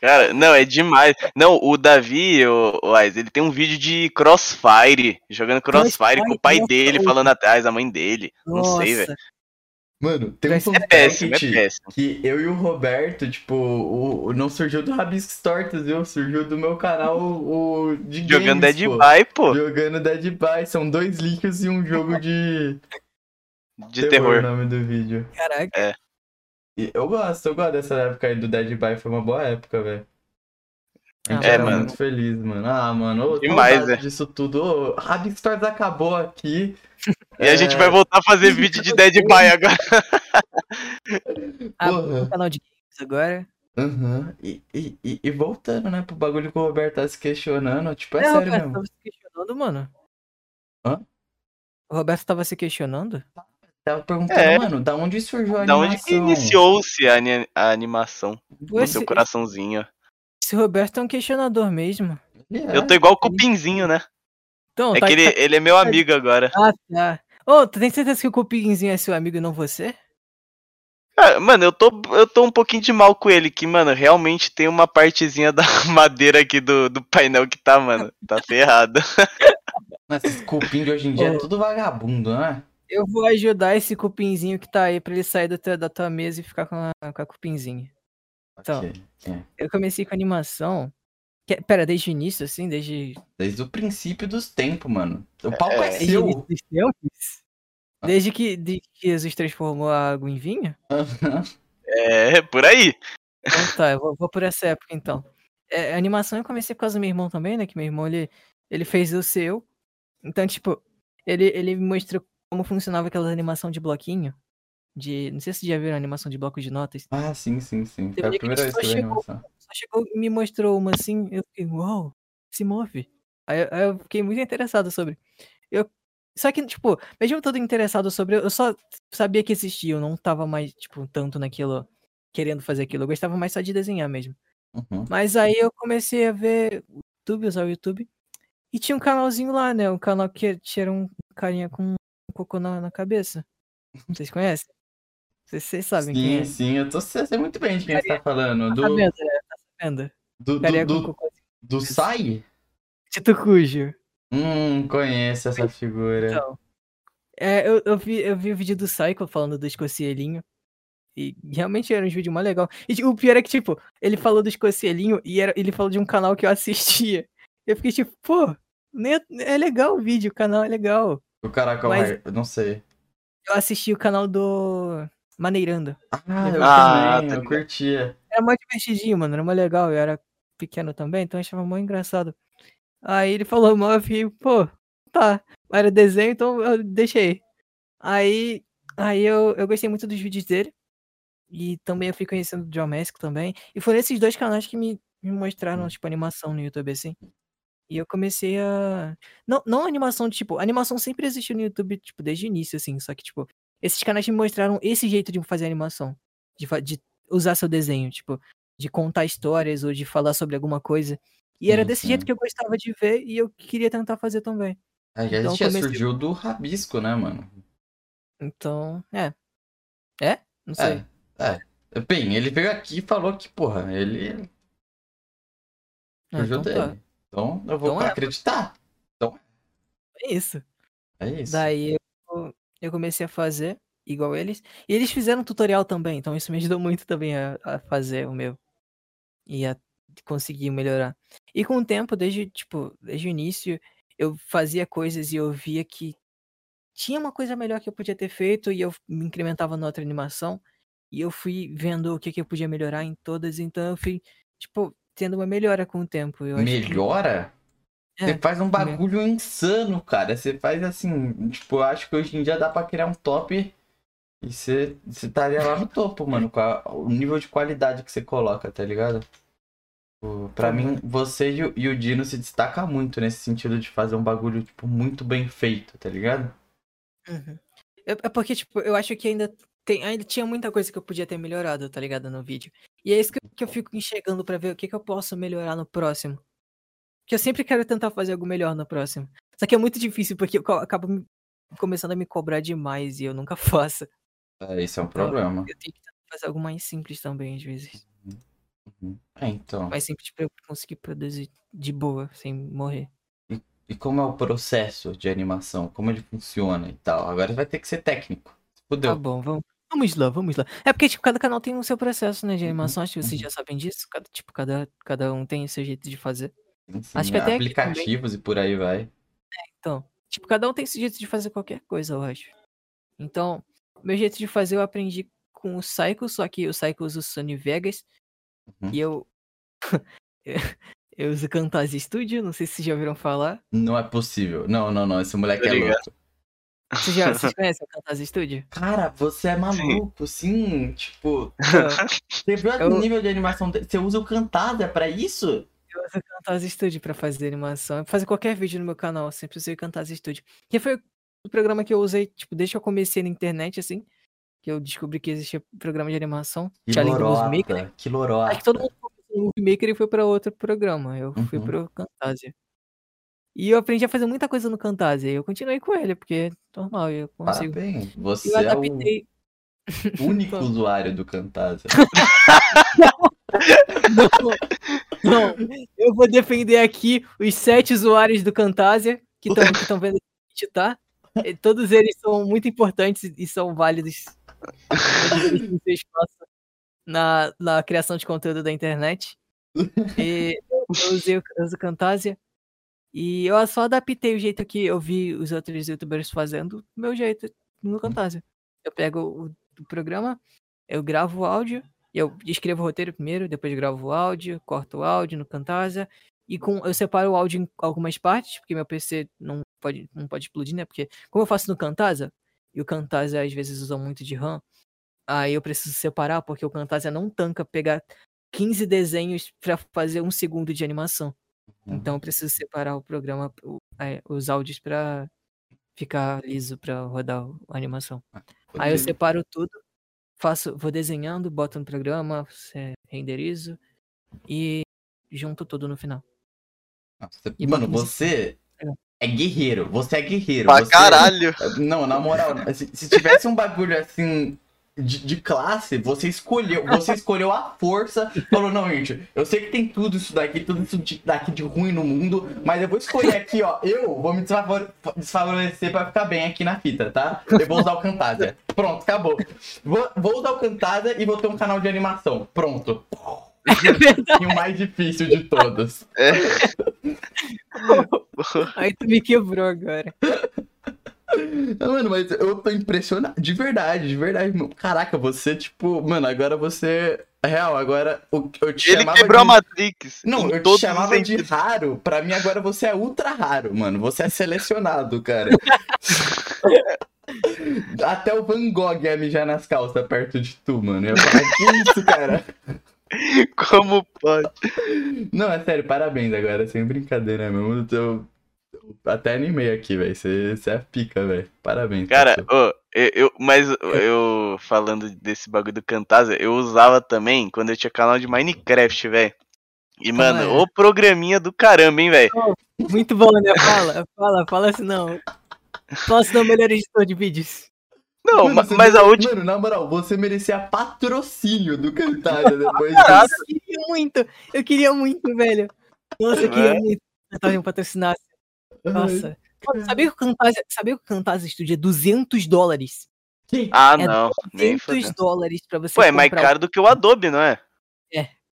Cara, não, é demais. Não, o Davi, o, o Ais, ele tem um vídeo de Crossfire, jogando Crossfire com o pai Crossfire, dele, nossa. falando atrás, a mãe dele. Não sei, velho. Mano, tem um É É péssimo, é podcast péssimo. que eu e o Roberto, tipo, o, o- não surgiu do Rabiscos Tortas, viu? Surgiu do meu canal o, de Jogando games, Dead pô. by, pô, Jogando Dead by. São dois links e um jogo de, de o terror. nome do vídeo. caraca. E eu gosto, eu gosto dessa época aí do Dead by, foi uma boa época, velho. A gente Ah, era mano. muito feliz, mano. Ah, mano, ô, Demais, velho. disso tudo. Ô, Rabiscos Tortas acabou aqui. E a gente vai voltar a fazer vídeo de Dead by agora. Ah, o canal de games agora. Aham. E, e, e, e voltando, né, pro bagulho que o Roberto tá se questionando, tipo, é, É, sério Roberto, mesmo. tava se questionando, mano. Hã? O Roberto tava se questionando? Tava perguntando, É. mano, da onde surgiu a Da animação? onde que iniciou-se a, a animação? Pô, No esse, seu coraçãozinho. esse Roberto é um questionador mesmo. É. Eu tô igual o Cupinzinho, né? Então, É tá, que ele, ele é meu amigo agora. Ah, tá. Ô, tu tem certeza que o Cupinzinho é seu amigo e não você? Cara, mano, eu tô, eu tô um pouquinho de mal com ele, que, mano, realmente tem uma partezinha da madeira aqui do, do painel que tá, mano, tá ferrada. Mas Esses cupim de hoje em dia é tudo vagabundo, né? Eu vou ajudar esse Cupinzinho que tá aí pra ele sair do teu- da tua mesa e ficar com a, com a Cupinzinha. Então. Ok, é. Eu comecei com animação. Que, pera, desde o início, assim? Desde. Desde o princípio dos tempos, mano. O palco é, É. Desde início seu. tempos? Desde que, de que Jesus transformou a água em vinho? Aham. É, por aí. Então tá, eu vou, vou por essa época então. É, animação eu comecei por causa do meu irmão também, né? Que meu irmão ele, ele fez o seu. Então, tipo, ele, ele me mostrou como funcionava aquela animação de bloquinho. De. Não sei se já viram a animação de bloco de notas. Ah, sim, sim, sim. Foi a primeira vez que eu vi animação. Só chegou e me mostrou uma assim, eu fiquei, uau, se move. Aí, eu- aí eu fiquei muito interessado sobre. Eu, só que, tipo, mesmo todo interessado sobre, eu só sabia que existia, eu não tava mais, tipo, tanto naquilo, querendo fazer aquilo. Eu gostava mais só de desenhar mesmo. Uhum. Mas aí eu comecei a ver o YouTube, usar o YouTube. E tinha um canalzinho lá, né? Um canal que tinha um carinha com um cocô na, na cabeça. Vocês conhecem? Vocês, vocês sabem quem Sim, é? sim, eu tô sei sei muito bem de quem você tá falando. Tá Do, vendo, né? Tá sabendo? do, do, do, do Sai? Tito Cujo. Hum, conheço essa figura. Então, é, eu, eu, vi, eu vi o vídeo do Psycho falando do escocielinho. E realmente era um vídeo mais legal. E tipo, o pior é que, tipo, ele falou do escocielinho e era, ele falou de um canal que eu assistia. Eu fiquei tipo, pô, é, é legal o vídeo, o canal é legal. O caraca, Mas- eu não sei. Eu assisti o canal do Maneirando. Ah, eu Ah, também, tá eu curtia. Era mais divertidinho, mano. Era mais legal. Eu era pequeno também, então eu achava muito engraçado. Aí ele falou mal, eu fiquei, pô, tá. Era desenho, então eu deixei. Aí, aí eu, eu gostei muito dos vídeos dele. E também eu fui conhecendo o John Mask também. E foram esses dois canais que me, me mostraram, tipo, animação no YouTube, assim. E eu comecei a. Não, não animação, tipo, animação sempre existiu no YouTube, tipo, desde o início, assim. Só que, tipo, esses canais me mostraram esse jeito de fazer animação. De, de usar seu desenho, tipo, de contar histórias ou de falar sobre alguma coisa. E era Sim, desse sim. jeito que eu gostava de ver e eu queria tentar fazer também. É, a Então gente já comecei- surgiu do rabisco, né, mano? Então, é. É? Não sei. É, é. Bem, ele veio aqui e falou que, porra, ele Ah, surgiu então dele. tá. Então eu vou Então é. acreditar. É isso. É isso. Daí eu, eu comecei a fazer igual eles. E eles fizeram um tutorial também, então isso me ajudou muito também a, a fazer o meu. E a conseguir melhorar. E com o tempo, desde, tipo, desde o início, eu fazia coisas e eu via que tinha uma coisa melhor que eu podia ter feito e eu me incrementava na outra animação. E eu fui vendo o que, que eu podia melhorar em todas, então eu fui, tipo, tendo uma melhora com o tempo. Melhora? É, Você faz um bagulho insano, cara. Você faz assim, tipo, eu acho que hoje em dia dá pra criar um top E você estaria lá no topo, mano, com a- o nível de qualidade que você coloca, tá ligado? Tipo, Pra mim, bom. você e o, e o Dino se destaca muito nesse sentido de fazer um bagulho, tipo, muito bem feito, tá ligado? Uhum. É é porque, tipo, eu acho que ainda tem, ainda tinha muita coisa que eu podia ter melhorado, tá ligado, no vídeo. E é isso que, eu- fico enxergando pra ver o que, que eu posso melhorar no próximo. Que eu sempre quero tentar fazer algo melhor no próximo. Só que é muito difícil, porque eu acabo me- começando a me cobrar demais e eu nunca faço. É, esse é um Então, problema. Eu tenho que tentar fazer algo mais simples também, às vezes. Uhum. É, então. Mais simples pra eu conseguir produzir de boa, sem morrer. E como é o processo de animação? Como ele funciona e tal? Agora vai ter que ser técnico. Tá Fudeu. bom, vamos. Vamos lá, vamos lá. É porque, tipo, cada canal tem o seu processo, né, de Uhum, animação. Acho que vocês uhum. já sabem disso. Cada, tipo, cada, cada um tem o seu jeito de fazer. Sim, sim, Acho que até aplicativos e por aí vai. Então, tipo, cada um tem esse jeito de fazer qualquer coisa, eu acho. Então, meu jeito de fazer eu aprendi com o Psycho, só que o Psycho usa o Sony Vegas. Uhum. E eu. eu uso o Camtasia Studio, não sei se vocês já ouviram falar. Não é possível. Não, não, não. Esse moleque é louco. Vocês, já, vocês conhecem o Camtasia Studio? Cara, você é maluco, sim. Tipo, Então, você viu Eu- o nível de animação dele? Você usa o Camtasia pra isso? Eu uso Camtasia Studio pra fazer animação. Fazer qualquer vídeo no meu canal, eu sempre usei Camtasia Studio. Que foi o programa que eu usei, tipo, desde que eu comecei na internet, assim. Que eu descobri que existia programa de animação. Que Tinha além do Movie Maker. lorota, que lorota. Acho que todo mundo começou no Movie Maker e foi pra outro programa. Eu fui Uhum. pro Camtasia. E eu aprendi a fazer muita coisa no Camtasia. E eu continuei com ele, porque é normal, eu consigo. Parabéns. Você Eu é o adaptei. único usuário do Camtasia. Não, não, eu vou defender aqui os sete usuários do Camtasia que estão vendo esse tá? Todos eles são muito importantes e são válidos na, na criação de conteúdo da internet. E eu usei o uso o Camtasia e eu só adaptei o jeito que eu vi os outros youtubers fazendo, do meu jeito no Camtasia. Eu pego o, o programa, eu gravo o áudio, eu escrevo o roteiro primeiro, depois gravo o áudio, corto o áudio no Camtasia e com eu separo o áudio em algumas partes, porque meu PC não pode não pode explodir, né? Porque como eu faço no Camtasia, e o Camtasia às vezes usa muito de RAM, aí eu preciso separar porque o Camtasia não tanca pegar 15 desenhos pra fazer um segundo de animação. Então eu preciso separar o programa, é, os áudios pra ficar liso pra rodar a animação. Aí eu separo tudo, faço, vou desenhando, boto no programa, é, renderizo e junto tudo no final. Nossa, E Mano, você É. é guerreiro. Você é guerreiro. Pra você- caralho. Não, na moral, se, se tivesse um bagulho assim de, de classe, você escolheu, você escolheu a força, falou, não, gente, eu sei que tem tudo isso daqui, tudo isso de- daqui de ruim no mundo, mas eu vou escolher aqui, ó, eu vou me desfavore- desfavorecer pra ficar bem aqui na fita, tá? Eu vou usar o Camtasia. Pronto, acabou. Vou, vou usar o Camtasia e vou ter um canal de animação. Pronto. E o mais difícil de todos. É. Aí tu me quebrou agora. Não, Mano, mas eu tô impressionado. De verdade, de verdade. meu. Caraca, você, tipo, mano, agora você. Real, agora eu te Ele chamava quebrou a de... Matrix. Não, eu te chamava de raro. Pra mim, agora você é ultra raro, mano. Você é selecionado, cara. Até o Van Gogh ia mijar nas calças perto de tu, mano. Eu ia falar, que isso, cara? Como pode? Não, é sério, parabéns agora, sem brincadeira mesmo. Eu até animei aqui, velho. Você, é pica, velho. Parabéns. Cara, ô, eu, eu- mas eu falando desse bagulho do Camtasia, eu usava também quando eu tinha canal de Minecraft, velho. E, mano, é? ô programinha do caramba, hein, velho. Muito bom, né? Fala, fala, fala assim não. Fala assim não, melhor editor de vídeos. Não, Mano, ma- você mas a última. Mano, na moral, você merecia patrocínio do Cantária depois disso. Eu queria muito, eu queria muito, velho. Nossa, eu queria É? muito que o Camtasia me patrocinasse. Nossa. Mano, sabia que o Camtasia, sabia que o Camtasia Studio é 200 dólares? Que- Ah, É não. Nem 200 fodendo. dólares pra você Pô, é mais caro do que o Adobe, não é?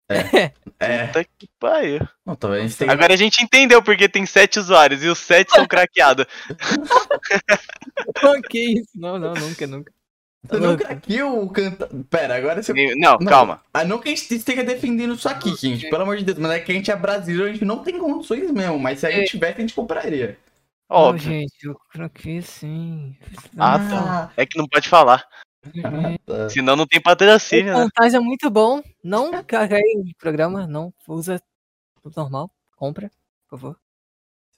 É. Puta que pariu. Não, talvez a gente tenha... Agora a gente entendeu porque tem sete usuários e os sete são craqueados. o... que isso? Não, não, nunca, nunca. Você não craqueou o Canta... Pera, agora você... Não, Não. calma. Ah, não que a gente esteja defendendo isso aqui, gente. Pelo amor de Deus. Mas é que a gente é brasileiro, a gente não tem condições mesmo. Mas se a gente tivesse, a gente compraria. Ó, Óbvio. gente, eu craquei sim. Ah, Não. tá. É que não pode falar. Tá. Senão não tem patrocínio, né? Fantasia é muito bom. Não carregue o programa, não. Usa tudo normal. Compra, por favor.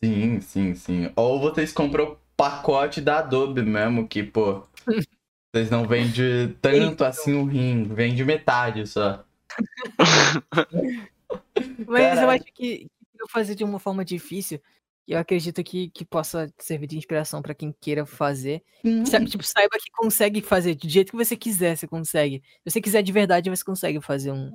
Sim, sim, sim. Ou vocês compram o pacote da Adobe mesmo, que, pô, vocês não vendem tanto assim o rim, vende metade só. Mas eu Caralho. acho que eu fazer de uma forma difícil. Eu acredito que, que possa servir de inspiração pra quem queira fazer. Sabe, tipo, saiba que consegue fazer do jeito que você quiser, você consegue. Se você quiser de verdade, você consegue fazer um,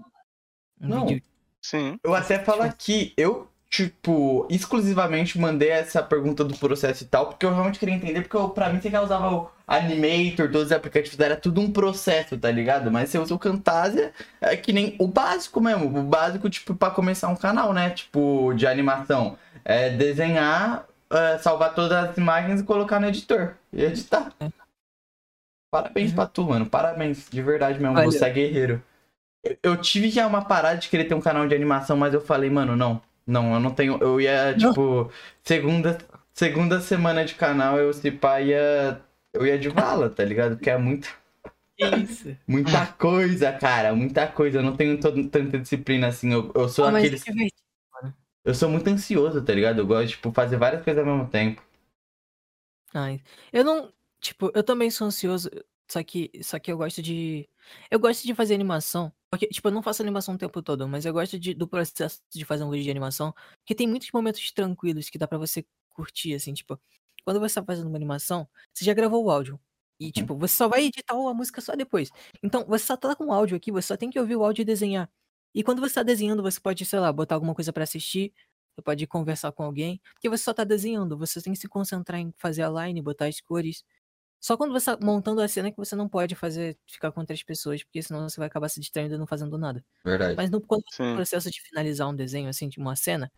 um Não, vídeo. Sim. Eu até falo aqui, eu, tipo, exclusivamente mandei essa pergunta do processo e tal, porque eu realmente queria entender, porque eu, pra mim você que usava o Animator, todos os aplicativos, era tudo um processo, tá ligado? Mas você usa o Camtasia, é que nem o básico mesmo, o básico, tipo, pra começar um canal, né? Tipo, de animação. É desenhar, é, salvar todas as imagens e colocar no editor. E editar. Parabéns Uhum. pra tu, mano. Parabéns, de verdade mesmo. Olha. Você é guerreiro. Eu tive já uma parada de querer ter um canal de animação, mas eu falei, mano, não. Não, eu não tenho. Eu ia, Não. tipo, segunda, segunda semana de canal, eu se pá ia. Eu ia de vala, tá ligado? Porque é muito, Isso. muita coisa, cara. Muita coisa. Eu não tenho todo- tanta disciplina assim. Eu, eu sou Ah, mas aqueles. é divertido. Eu sou muito ansioso, tá ligado? Eu gosto de, tipo, fazer várias coisas ao mesmo tempo. Ai, eu não. Tipo, eu também sou ansioso. Só que, só que eu gosto de. Eu gosto de fazer animação. Porque, tipo, eu não faço animação o tempo todo, mas eu gosto de- do processo de fazer um vídeo de animação. Porque tem muitos momentos tranquilos que dá pra você curtir, assim, tipo. Quando você tá fazendo uma animação, você já gravou o áudio. E, tipo, você só vai editar a música só depois. Então, você só tá com o áudio aqui, você só tem que ouvir o áudio e desenhar. E quando você tá desenhando, você pode, sei lá, botar alguma coisa pra assistir. Você pode conversar com alguém. Porque você só tá desenhando. Você tem que se concentrar em fazer a line, botar as cores. Só quando você tá montando a cena que você não pode fazer ficar com outras pessoas, porque senão você vai acabar se distraindo e não fazendo nada. Verdade. Mas no, quando no Sim. processo de finalizar um desenho, assim, de uma cena,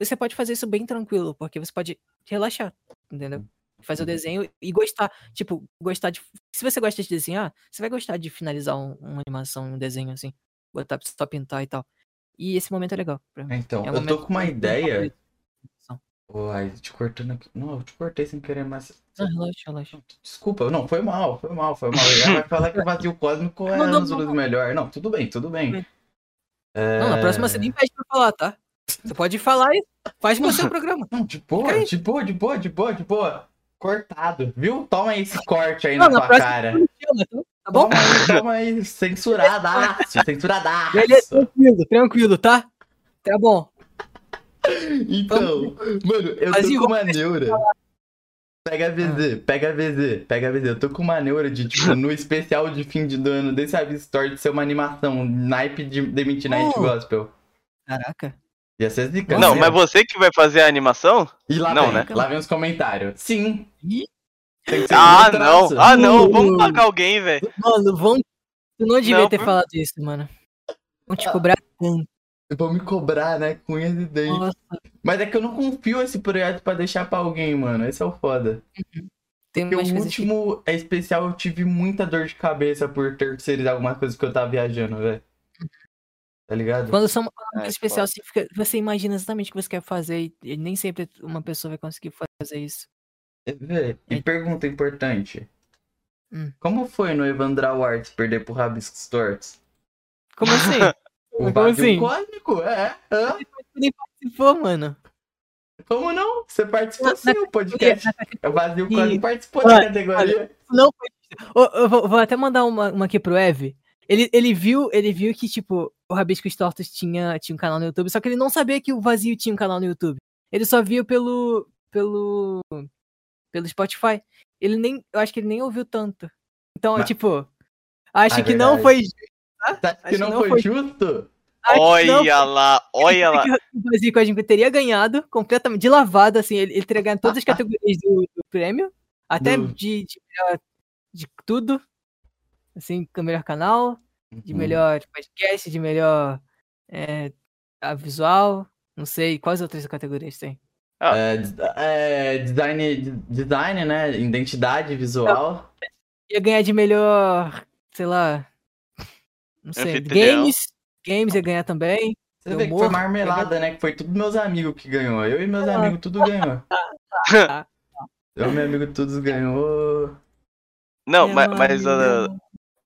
você pode fazer isso bem tranquilo, porque você pode relaxar, entendeu? Fazer o desenho e gostar. Tipo, gostar de. Se você gosta de desenhar, você vai gostar de finalizar um- uma animação, um desenho assim. Botar só pintar e tal. E esse momento é legal. Pra mim. Então, É eu um tô momento com uma ideia. Uai, te cortando aqui. Não, eu te cortei sem querer, mas. Não, relaxa, relaxa. Desculpa, não, foi mal, foi mal, foi mal. Já vai falar que o vazio cósmico é luz não. melhor. Não, tudo bem, tudo bem. É... Não, na próxima você nem pede pra falar, tá? Você pode falar e faz com o seu programa. Não, de boa, de boa, de boa, de boa, de boa. Cortado, viu? Toma aí esse corte aí Não, na na tua próxima cara. chama, tá? Tá bom? Toma aí, toma aí, censuradaço, censuradaço. Beleza, tranquilo, tranquilo, tá? Tá bom. Então, mano, eu tô com uma neura. Pega a VZ, pega a VZ, pega a VZ. Eu tô com uma neura de, tipo, no especial de fim de ano desse Avis Store de ser uma animação, naipe de The Midnight Oh. Gospel. Caraca. Ia ser zica, Não, né? mas você que vai fazer a animação? E lá Não, vem, né? lá vem os comentários. Sim. Ih. Tem que ser Ah, traço. não. Ah, não. Vamos pagar alguém, velho. Mano, vão. Tu não devia Não, ter por- falado isso, mano. Vão Ah. te cobrar tanto. Vão me cobrar, né? Com unhas e dentes. Nossa, Mas é que eu não confio esse projeto pra deixar pra alguém, mano. Esse é o foda. tem mais o coisas que- último é especial, eu tive muita dor de cabeça por terceirizar algumas coisas que eu tava viajando, velho. Tá ligado? Quando são uma É, coisa especial, você, fica- você imagina exatamente o que você quer fazer e, nem sempre uma pessoa vai conseguir fazer isso. É, E É. pergunta importante. Hum. Como foi no Evandral Arts perder pro Rabiscos Tortos? Como assim? O Como vazio assim? cósmico? É. hã? Nem participou, mano. Como não? Você participou Na- sim, o podcast. O vazio cósmico E- participou da categoria. Não. Ô, Eu vou, vou até mandar uma, uma aqui pro Ev. Ele, ele, viu, ele viu que, tipo, o Rabiscos Tortos tinha, tinha um canal no YouTube, só que ele não sabia que o Vazio tinha um canal no YouTube. Ele só viu pelo. pelo. pelo Spotify. Ele nem. Eu acho que ele nem ouviu tanto. Então, Mas- tipo. Acho Ah, que não verdade. foi. Você acha que não, não foi, foi- justo? acho não Olha lá, olha lá. que o Vazio Cósmico teria ganhado completamente de lavada, assim. Ele, ele teria ganhado todas as categorias do, do prêmio. Até Do- de, de melhor. de tudo. Assim, com o melhor canal. de Uhum. melhor podcast, de melhor é, a visual, não sei, quais outras categorias tem? É, des- é, design, de- design, né? Identidade visual. Ia ganhar de melhor, sei lá, não sei, Anfitrião. games, games ia ganhar também. Você vê que foi marmelada, né? Que foi tudo meus amigos que ganhou. Eu e meus Ah. amigos tudo ganhou. Eu e meu amigo todos ganhou. Não, mas, ah, vida-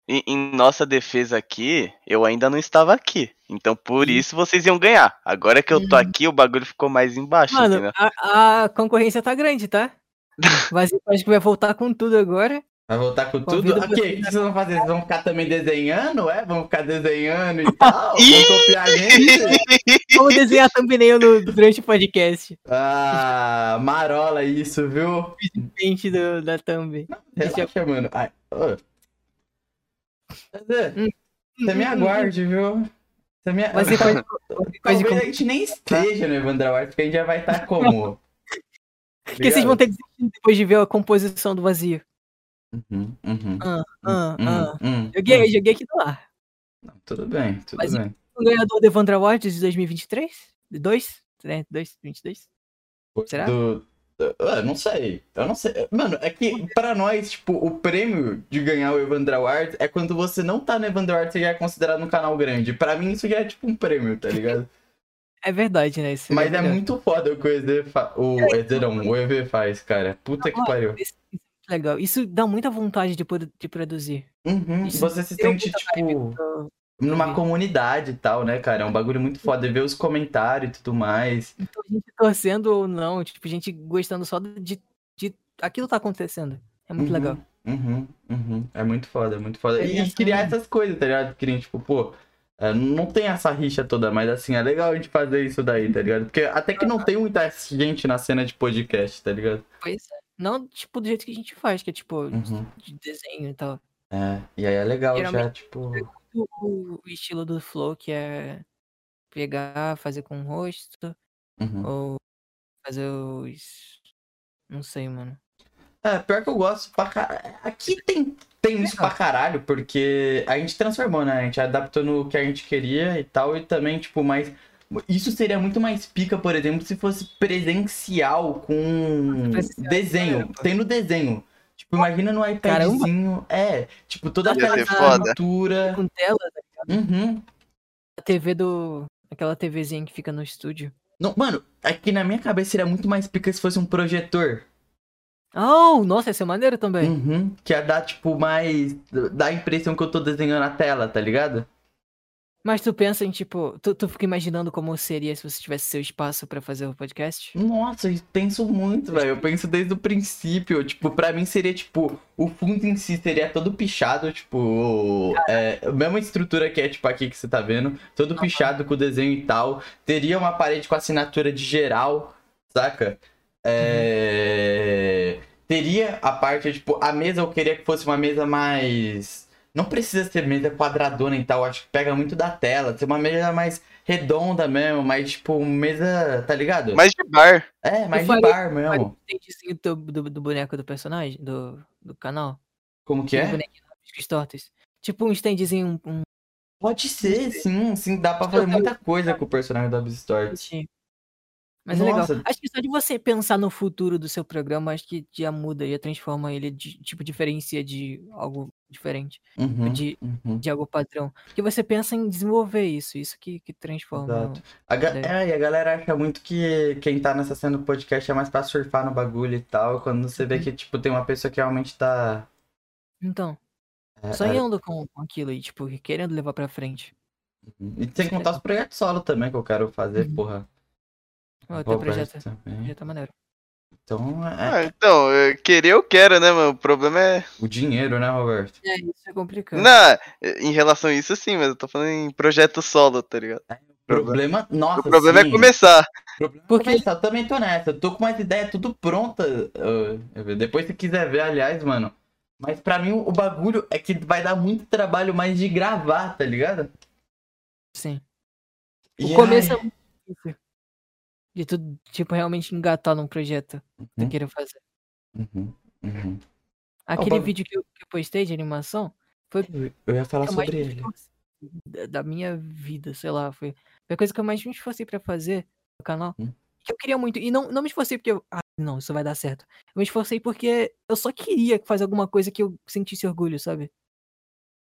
em, em nossa defesa aqui, eu ainda não estava aqui. Então por Sim. isso vocês iam ganhar. Agora que eu tô Uhum. aqui, o bagulho ficou mais embaixo, Mano, a, a concorrência tá grande, tá? Vazio acho que vai voltar com tudo agora. Vai voltar com tudo? Ok, o que vocês vão fazer? Vocês vão ficar também desenhando, é? Vão ficar desenhando e tal? Vão copiar a gente? Vamos desenhar thumbnail no, durante o podcast. Ah, marola isso, viu? Gente do, da thumb. Relaxa, mano. Ai, Hum, Você me aguarde, viu? Você me Mas coisa Talvez como- a gente nem esteja no Evandro Awards, porque a gente já vai estar como? Porque vocês vão ter desistido depois de ver a composição do vazio. Uhum, uhum. Ah, ah, Hum, ah. hum, Joguei, hum. joguei aqui no ar. Não, Tudo bem, tudo Mas- bem. O ganhador do Evandro Awards de 2023? De 2? 2, 22? Será? Do, do- ah, não sei. Eu não sei. Mano, é que pra nós, tipo, o prêmio de ganhar o Evandro Awards é quando você não tá no Evandro Awards, você já é considerado um canal grande. Pra mim, isso já é tipo um prêmio, tá ligado? É verdade, né? Isso Mas é verdade. muito foda o que o EZ fa... o EZ não, o EV faz, cara. Puta que Ah, pariu. É muito legal. Isso dá muita vontade de, de produzir. Uhum. Você se sente, tipo, pro- numa vi. comunidade e tal, né, cara? É um bagulho muito foda. Ver os comentários e tudo mais. Então, a gente torcendo ou não, tipo, gente gostando só de, de aquilo tá acontecendo. É muito Uhum, legal. Uhum, uhum. É muito foda, é muito foda. E, É, e criar essas coisas, tá ligado? Nem, tipo, pô, é, não tem essa rixa toda, mas assim, é legal a gente fazer isso daí, tá ligado? Porque até que não tem muita gente na cena de podcast, tá ligado? Pois é. Não, tipo, do jeito que a gente faz, que é tipo, Uhum. de desenho e tal. É, e aí é legal já, Geralmente- tipo. O, o estilo do Flow, que é pegar, fazer com o rosto, uhum. ou fazer os. Não sei, mano. É, pior que eu gosto pra caralho. Aqui tem, tem isso pra caralho, porque a gente transformou, né? A gente adaptou no que a gente queria e tal, e também, tipo, mais. Isso seria muito mais pica, por exemplo, se fosse presencial com Presencial, desenho. caramba. Tem no desenho. Tipo, imagina no iPadzinho. É, tipo, toda aquela ser estrutura. Com tela, tá Uhum. a TV do. Aquela TVzinha que fica no estúdio. Não, mano, aqui na minha cabeça seria muito mais pica se fosse um projetor. Oh, nossa, esse é maneiro também. Uhum. Que ia dar, tipo, mais. Dá a impressão que eu tô desenhando a tela, tá ligado? Mas tu pensa em, tipo, tu, tu fica imaginando como seria se você tivesse seu espaço pra fazer o podcast? Nossa, eu penso muito, velho. Eu penso desde o princípio. Tipo, pra mim seria, tipo, o fundo em si seria todo pichado, tipo, é, a mesma estrutura que é, tipo, aqui que você tá vendo. Todo pichado com o desenho e tal. Teria uma parede com assinatura de geral, saca? É, Teria a parte, tipo, a mesa eu queria que fosse uma mesa mais. Não precisa ser mesa quadradona e tal, acho que pega muito da tela. Ser uma mesa mais redonda mesmo, mais, tipo, mesa, tá ligado? Mas de bar. É, mais de falei- bar mesmo. Tem do, do, do boneco do personagem, do, do canal? Como que é? tortos. Tipo um standzinho, um, um Pode ser, sim, sim. Dá pra fazer muita coisa com o personagem do Abstort. Sim. Mas é legal. Nossa. Acho que só de você pensar no futuro do seu programa, acho que já muda, já transforma ele de, tipo, diferencia de algo diferente, Uhum, de, uhum. de algo padrão. Porque você pensa em desenvolver isso, isso que, que transforma. Exato. A. É, e a galera acha muito que quem tá nessa cena do podcast é mais pra surfar no bagulho e tal. Quando você vê Uhum. que, tipo, tem uma pessoa que realmente tá. Então, é, sonhando com, com aquilo e, tipo, querendo levar pra frente. é, e sem contar os projetos solo também que eu quero fazer, Uhum. porra. Ó, teu projeto, também. projeto é maneiro. Então, Ah, é então, eu- querer eu quero, né, mano? O problema é. o dinheiro, né, Roberto? É, isso é complicado. Não, em relação a isso sim, mas eu tô falando em projeto solo, tá ligado? Problema. Nossa, o problema sim. é começar. Problema Porque- Porque... Eu também tô nessa. Eu tô com umas ideias tudo pronta. Depois se quiser ver, aliás, mano. Mas pra mim o bagulho é que vai dar muito trabalho mais de gravar, tá ligado? Sim. E O começo ai, é muito difícil. De tu, tipo, realmente engatar num projeto que tu Uhum. queira fazer. Uhum, uhum. Aquele vídeo que eu, que eu postei de animação foi Eu- Eu ia falar sobre ele. da, da minha vida, sei lá. Foi foi a coisa que eu mais me esforcei pra fazer no canal. Hum. Que eu queria muito. E não, não me esforcei porque eu. Ah, não, isso vai dar certo. Eu me esforcei porque eu só queria fazer alguma coisa que eu sentisse orgulho, sabe?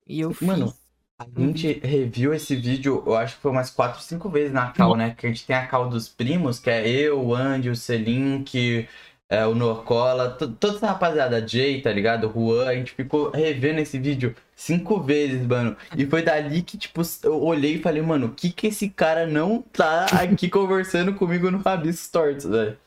E eu Mano, fiz. A gente reviu esse vídeo, eu acho que foi umas 4, 5 vezes na cal, né? Que a gente tem a cal dos primos, que é eu, o Andy, o Selink, é, o Norcola, to- toda essa rapaziada, Jay, tá ligado? Juan, a gente ficou revendo esse vídeo cinco vezes, mano. E foi dali que, tipo, eu olhei e falei, mano, o que que esse cara não tá aqui conversando comigo no Rabisco Tortos, velho? Tá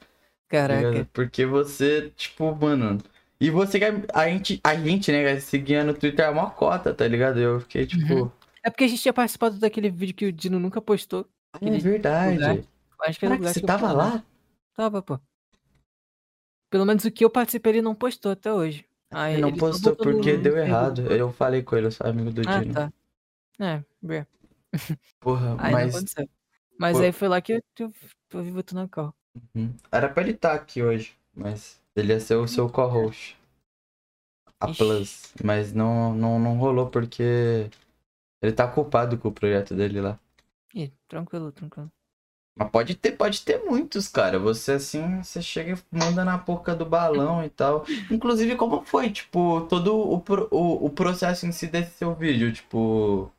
Caraca. ligado? Porque você, tipo, mano. E você que a gente, a gente, né, seguia no Twitter é uma cota, tá ligado? Eu fiquei, tipo, Uhum. É porque a gente tinha participado daquele vídeo que o Dino nunca postou. é verdade. lugar. Acho que era Caraca, você que tava lá? Tava, pô. Pelo menos o que eu participei ele não postou até hoje. Aí Ele não ele postou porque deu errado. Eu falei com ele, eu sou amigo do Ah, Dino. tá. É, bem. Porra, Aí mas. Mas Pô. aí foi lá que eu, eu, eu vi você na call. Uhum. Era pra ele estar aqui hoje, mas ele ia ser o seu co-host. A Ixi. Plus. Mas não, não, não rolou porque ele tá culpado com o projeto dele lá. Ih, tranquilo, tranquilo. Mas pode ter, pode ter muitos, cara. Você assim, você chega e manda na boca do balão e tal. Inclusive, como foi, tipo, todo o, o, o processo em si desse seu vídeo, tipo.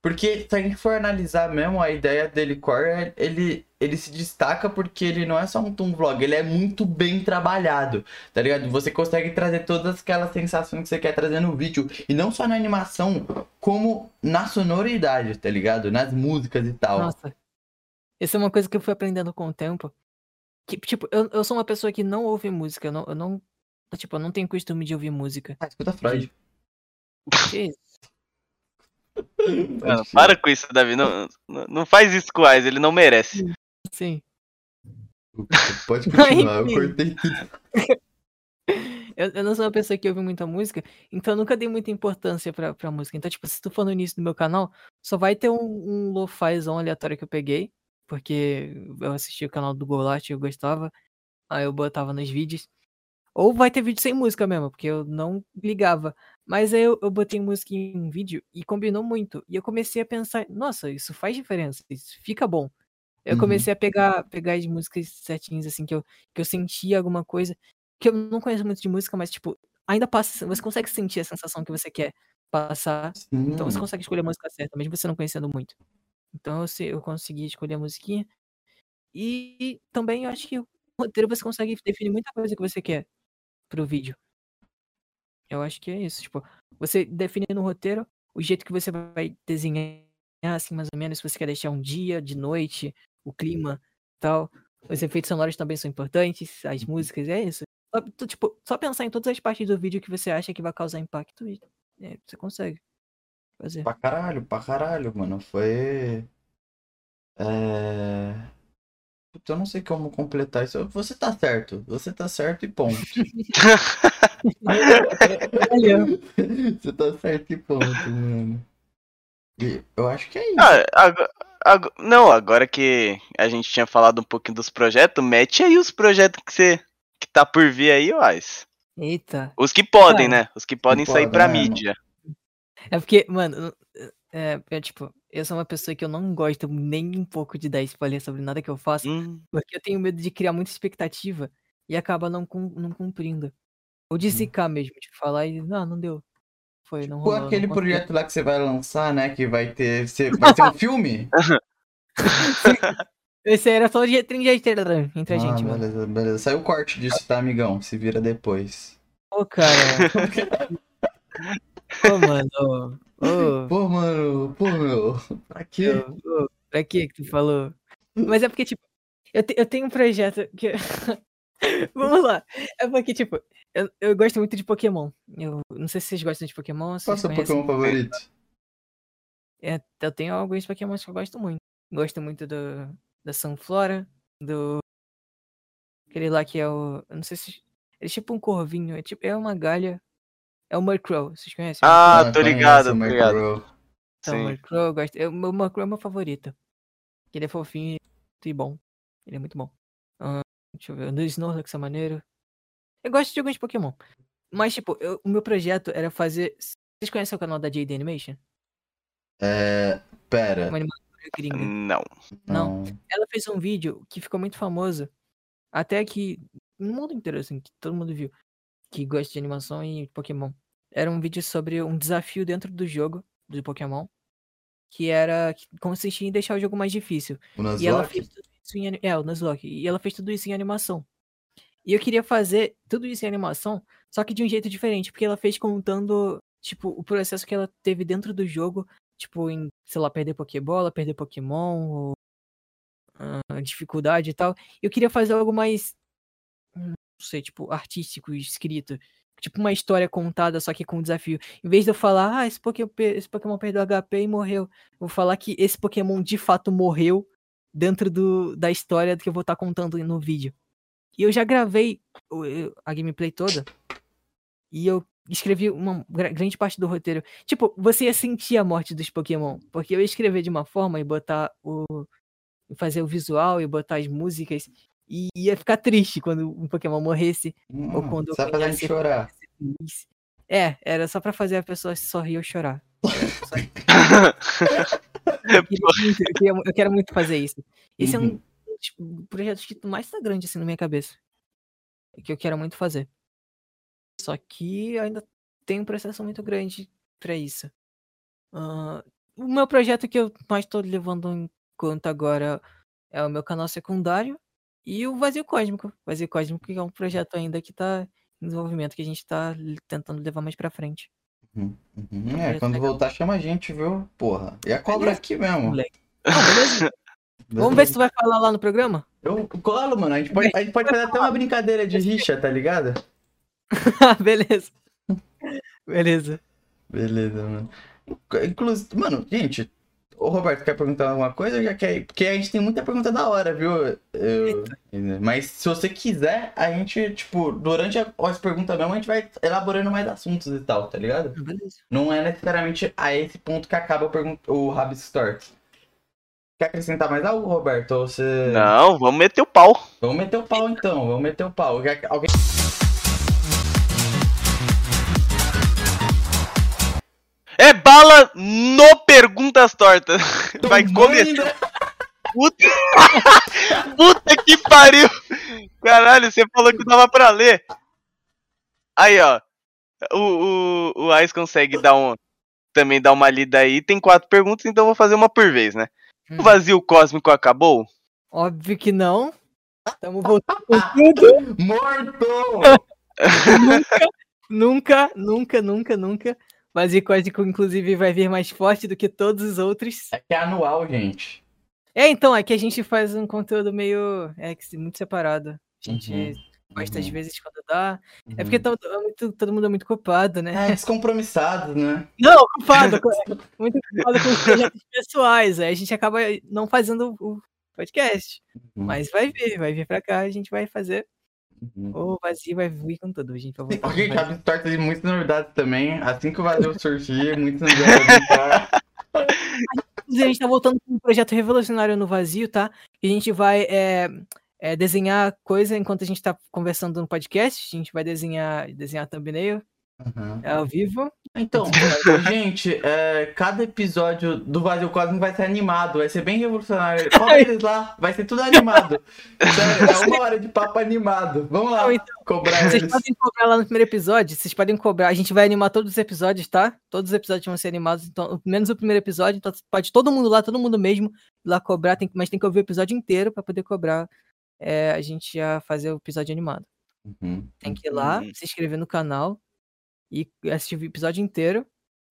Porque se a gente for analisar mesmo, a ideia dele core, é- ele, ele se destaca porque ele não é só um toon vlog, ele é muito bem trabalhado, tá ligado? Você consegue trazer todas aquelas sensações que você quer trazer no vídeo. E não só na animação, como na sonoridade, tá ligado? Nas músicas e tal. Nossa. Isso é uma coisa que eu fui aprendendo com o tempo. Que, tipo, eu, eu sou uma pessoa que não ouve música. Eu não, eu não. Tipo, eu não tenho costume de ouvir música. Ah, escuta Freud. Que isso? Mano, para com isso, Davi. Não, não, faz isso com o Ais, ele não merece. Sim. Pode continuar, eu cortei tudo. Eu, eu não sou uma pessoa que ouve muita música, então eu nunca dei muita importância pra, pra música. Então, tipo, se tu for no início do meu canal, só vai ter um, um lo-fizão aleatório que eu peguei, porque eu assisti o canal do Golat e eu gostava, aí eu botava nos vídeos. Ou vai ter vídeo sem música mesmo, porque eu não ligava. Mas aí eu, eu botei música em um vídeo e combinou muito. E eu comecei a pensar, nossa, isso faz diferença, isso fica bom. Eu Uhum. comecei a pegar, pegar as músicas certinhas, assim, que eu, que eu sentia alguma coisa. Que eu não conheço muito de música, mas, tipo, ainda passa. Você consegue sentir a sensação que você quer passar. Então você Sim. consegue escolher a música certa, mesmo você não conhecendo muito. Então eu, eu consegui escolher a musiquinha. E também eu acho que o roteiro você consegue definir muita coisa que você quer pro vídeo. Eu acho que é isso. Tipo, você define no roteiro o jeito que você vai desenhar, assim, mais ou menos, se você quer deixar um dia, de noite, o clima tal. Os efeitos sonoros também são importantes, as músicas, é isso. Só, tipo, só pensar em todas as partes do vídeo que você acha que vai causar impacto e é, você consegue fazer. Pra caralho, pra caralho, mano. Foi. É. Eu não sei como completar isso. Você tá certo. Você tá certo e ponto. Você tá certo e ponto, mano. E eu acho que é isso. Ah, ago- ago- não, agora que a gente tinha falado um pouquinho dos projetos, mete aí os projetos que você que tá por vir aí, Ais. Eita. Os que podem, Cara, né? Os que podem que sair podem, pra né, mídia. É porque, mano, é, é, tipo, eu sou uma pessoa que eu não gosto nem um pouco de dar spoiler sobre nada que eu faço, Hum, porque eu tenho medo de criar muita expectativa e acaba não, não cumprindo. Ou de Hum. zicar mesmo, de falar e, não, não deu. Foi, não Tipo rolou. aquele não consegui." projeto lá que você vai lançar, né? Que vai ter. Você... Vai ser um filme? Esse aí era só de entre entre a ah, gente, mano. beleza, beleza. Saiu o corte disso, tá, amigão? Se vira depois. Pô, cara. Ô, mano. Pô, mano, pô, meu. Pra quê? pra que que tu falou? Mas é porque, tipo, eu, te- eu tenho um projeto que. Vamos lá. É porque, tipo, eu, eu gosto muito de Pokémon. Eu não sei se vocês gostam de Pokémon. Qual é o seu. Pokémon favorito? É, eu tenho alguns Pokémons que eu gosto muito. Gosto muito do, da Sunflora, do. Aquele lá que é o. Eu não sei se. Ele é tipo um corvinho, é tipo. É uma galha. É o Murkrow, vocês conhecem? o Ah, Murkrow? tô ligado, o tô ligado. Então, o sim. Murkrow, eu gosto. Eu, o Murkrow é meu favorito. Ele é fofinho e bom. Ele é muito bom. Ah, deixa eu ver. O Snorlax é maneiro. Eu gosto de alguns Pokémon. Mas, tipo, eu- o meu projeto era fazer. Vocês conhecem o canal da JD Animation? É. Pera. Uma animadora gringa. Não. Não. Não. Ela fez um vídeo que ficou muito famoso. Até que. No mundo inteiro, assim, que todo mundo viu. Que gosta de animação e Pokémon. Era um vídeo sobre um desafio dentro do jogo do Pokémon. Que era. que consistia em deixar o jogo mais difícil. O E ela Nuzlocke? fez tudo isso em É, o Nuzlocke. E ela fez tudo isso em animação. E eu queria fazer tudo isso em animação, só que de um jeito diferente, porque ela fez contando, tipo, o processo que ela teve dentro do jogo, tipo, em, sei lá, perder Pokébola, perder Pokémon, ou, ah, dificuldade e tal. Eu queria fazer algo mais, sei, tipo, artístico, escrito. Tipo uma história contada, só que com desafio. Em vez de eu falar, ah, esse Pokémon, esse Pokémon perdeu HP e morreu. Eu vou falar que esse Pokémon de fato morreu dentro do, da história que eu vou estar contando no vídeo. E eu já gravei a gameplay toda. E eu escrevi uma gra- grande parte do roteiro. Tipo, você ia sentir a morte dos Pokémon. Porque eu ia escrever de uma forma e botar o. e fazer o visual e botar as músicas. E ia ficar triste quando um Pokémon morresse. Ou Hum, quando só pra gente ser chorar. É, era só pra fazer a pessoa sorrir ou chorar. Eu, queria muito- eu queria- eu quero muito fazer isso. Esse é um Uhum. dos projetos que mais tá grande assim na minha cabeça. Que eu quero muito fazer. Só que ainda tem um processo muito grande pra isso. Ah, o meu projeto que eu mais tô levando em conta agora é o meu canal secundário e o Vazio Cósmico. Vazio Cósmico que é um projeto ainda que tá em desenvolvimento, que a gente tá l- tentando levar mais pra frente. Uhum, uhum. Parece É, quando legal. voltar, chama a gente, viu? Porra. E a cobra Beleza. aqui mesmo. Não, beleza? Vamos ver se tu vai falar lá no programa? Eu colo, mano. A gente pode, a gente pode fazer até uma brincadeira de rixa, tá ligado? beleza. Beleza. Beleza, mano. Inclusive, mano, gente, ô Roberto, quer perguntar alguma coisa? ou Já quer? Porque a gente tem muita pergunta da hora, viu? Eu- Mas se você quiser, a gente, tipo, durante as perguntas mesmo, a gente vai elaborando mais assuntos e tal, tá ligado? Beleza. Não é necessariamente a esse ponto que acaba o, pergun- o Rabis Stories. Quer acrescentar mais algo, Roberto? Ou você. Não, vamos meter o pau. Vamos meter o pau então, vamos meter o pau. Quer- Alguém. Bala no Perguntas Tortas. Vai Tomando- começar. Puta... Puta que pariu! Caralho, você falou que dava pra ler. Aí, ó. O, o, o Ais consegue dar um, também dar uma lida aí. Tem quatro perguntas, então eu vou fazer uma por vez, né? O Hum. vazio cósmico acabou? Óbvio que não. Estamos voltando com tudo. Morto! Nunca, nunca, nunca, nunca. Vazio Cósmico, inclusive, vai vir mais forte do que todos os outros. É que é anual, gente. É, então, é que a gente faz um conteúdo meio. É, muito separado. A gente Uhum, gosta às uhum, vezes quando dá. É uhum. porque todo, é muito- todo mundo é muito culpado, né? É, descompromissados, né? Não, culpado. muito culpado com os projetos pessoais. Aí a gente acaba não fazendo o podcast. Uhum, Mas vai vir, vai vir pra cá, a gente vai fazer. Uhum. O vazio vai vir com tudo. A gente vai voltar com Gente, tem muitas novidades também. Assim que o vazio surgir, muitas novidades. vão. Inclusive, a gente tá voltando com um projeto revolucionário no vazio, tá? E a gente vai é, é, desenhar coisa enquanto a gente tá conversando no podcast. A gente vai desenhar, desenhar thumbnail Uhum. é, ao vivo. Então, gente, é, cada episódio do Vazio Cósmico vai ser animado, vai ser bem revolucionário. Coloca eles lá, vai ser tudo animado. Sério, é uma hora de papo animado. Vamos lá então, cobrar Vocês eles. podem cobrar lá no primeiro episódio. Vocês podem cobrar. A gente vai animar todos os episódios, tá? Todos os episódios vão ser animados, então, menos o primeiro episódio. Então pode todo mundo lá, todo mundo mesmo ir lá cobrar. Tem, mas tem que ouvir o episódio inteiro pra poder cobrar. é, a gente a fazer o episódio animado. Uhum. Tem que ir lá, Uhum. se inscrever no canal e assistir o episódio inteiro.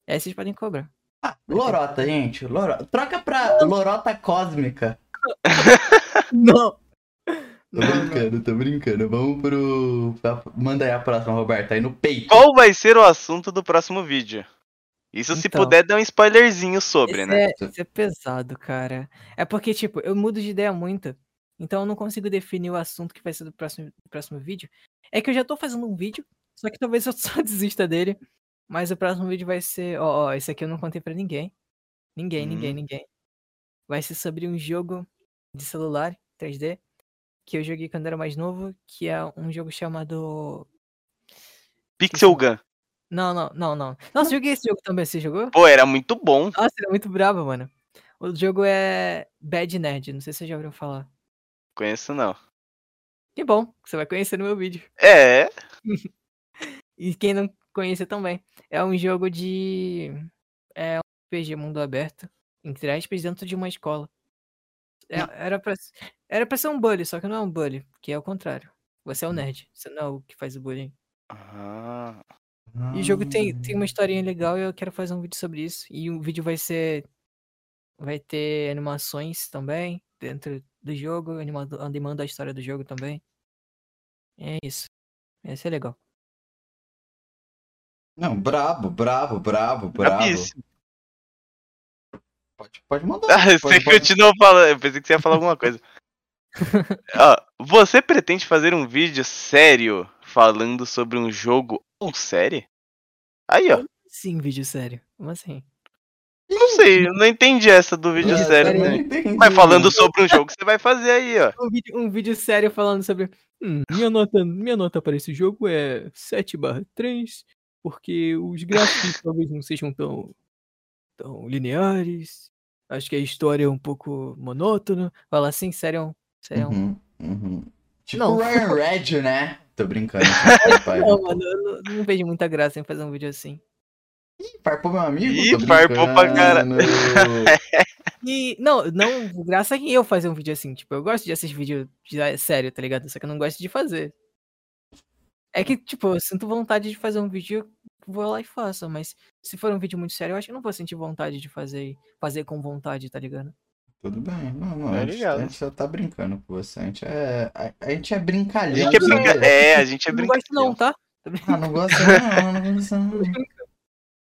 Aí vocês podem cobrar. Ah, lorota, gente. Lorota. Troca pra Lorota Cósmica. Não! Tô brincando, tô brincando. Vamos pro. Manda aí a próxima, Roberta. Aí no peito. Qual vai ser o assunto do próximo vídeo? Isso se Então. puder dar um spoilerzinho sobre, Isso né? é, isso é pesado, cara. É porque, tipo, eu mudo de ideia muito. Então eu não consigo definir o assunto que vai ser do próximo, do próximo vídeo. É que eu já tô fazendo um vídeo, só que talvez eu só desista dele. Mas o próximo vídeo vai ser. Ó, ó, esse aqui eu não contei pra ninguém. Ninguém, ninguém, Hum. ninguém. Vai ser sobre um jogo de celular 3D que eu joguei quando era mais novo, que é um jogo chamado. Pixel Gun. Não, não, não, não. Nossa, joguei esse jogo também. Você jogou? Pô, era muito bom. Nossa, ele é muito brabo, mano. O jogo é Bad Nerd, não sei se você já ouviu falar. Conheço não. Que bom, você vai conhecer no meu vídeo. É, E quem não conhece também. É um jogo de. É um RPG mundo aberto, entre aspas, dentro de uma escola. É- era, pra, era pra ser um bully, só que não é um bully, que é o contrário. Você é o nerd, você não é o que faz o bullying. Ah, E o jogo tem, tem uma historinha legal e eu quero fazer um vídeo sobre isso. E o vídeo vai ser. Vai ter animações também dentro do jogo, animando, animando a história do jogo também. É isso. Vai ser legal. Não, brabo, brabo, brabo, brabo. brabíssimo. Pode, pode mandar. Ah, você pode, pode. continuou falando. Eu pensei que você ia falar alguma coisa. Ó, você pretende fazer um vídeo sério falando sobre um jogo ou série? Aí, ó. Sim, vídeo sério. Como assim? Não sei, eu não entendi essa do vídeo Vídeo sério. né? Mas falando sobre um jogo que você vai fazer aí, ó. Um vídeo, um vídeo sério falando sobre. "Hum, minha, nota, minha nota para esse jogo é 7/3, porque os gráficos talvez não sejam tão, tão lineares. Acho que a história é um pouco monótona. Fala assim, sério. sério. Uhum, uhum. Tipo Não. o Ryan Red, né? Tô brincando. Pai. Não, mano, eu não, não vejo muita graça em fazer um vídeo assim. Ih, Farpou meu amigo? Ih, farpou pra cara-. E, não, não, graça é que eu fazer um vídeo assim. Tipo, eu gosto de assistir vídeo de- é sério, tá ligado? Só que eu não gosto de fazer. É que, tipo, eu sinto vontade de fazer um vídeo, vou lá e faço. Mas se for um vídeo muito sério, eu acho que eu não vou sentir vontade de fazer, fazer com vontade, tá ligado? Tudo bem. Não, não. Tá a, gente, ligado. a gente só tá brincando com você. A gente é, a, a gente é brincalhão. A gente é né? brinca... É, a gente é Eu não gosto não, brincalhão. tá? Ah, não gosta não, não gosta não.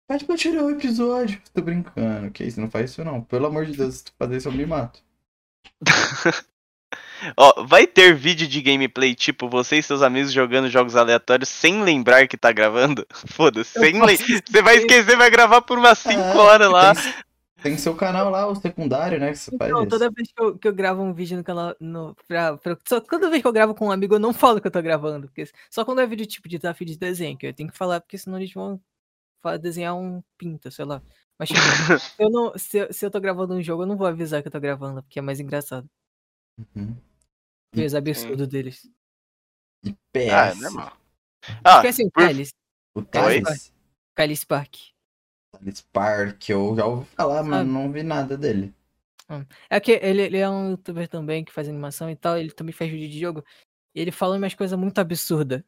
Pede pra tirar o episódio. Tô brincando. Que isso? Não faz isso não. Pelo amor de Deus, se tu fazer isso eu me mato. Ó, vai ter vídeo de gameplay tipo você e seus amigos jogando jogos aleatórios sem lembrar que tá gravando? Foda-se, sem. Você vai esquecer, vai gravar por umas 5 É, horas lá. Tem, tem seu canal lá, o secundário, né? Que você faz Então, isso. toda vez que eu, que eu gravo um vídeo no canal. No, pra, pra- só toda vez que eu gravo com um amigo, eu não falo que eu tô gravando. Porque, só quando é vídeo tipo de desafio de desenho, que eu tenho que falar, porque senão eles vão desenhar um pinta, sei lá. Mas tipo, se, eu não, se, eu- se eu tô gravando um jogo, eu não vou avisar que eu tô gravando, porque é mais engraçado. Uhum. Ver os absurdos deles. E PS. Ah, é normal. Ah, Esquece o Kylie, O? Thales, Kylie Spark. Thales Park, eu já ouvi falar, mas Sabe? não vi nada dele. É que ele, ele é um youtuber também que faz animação e tal, ele também faz vídeo de jogo. E ele fala umas coisas muito absurdas.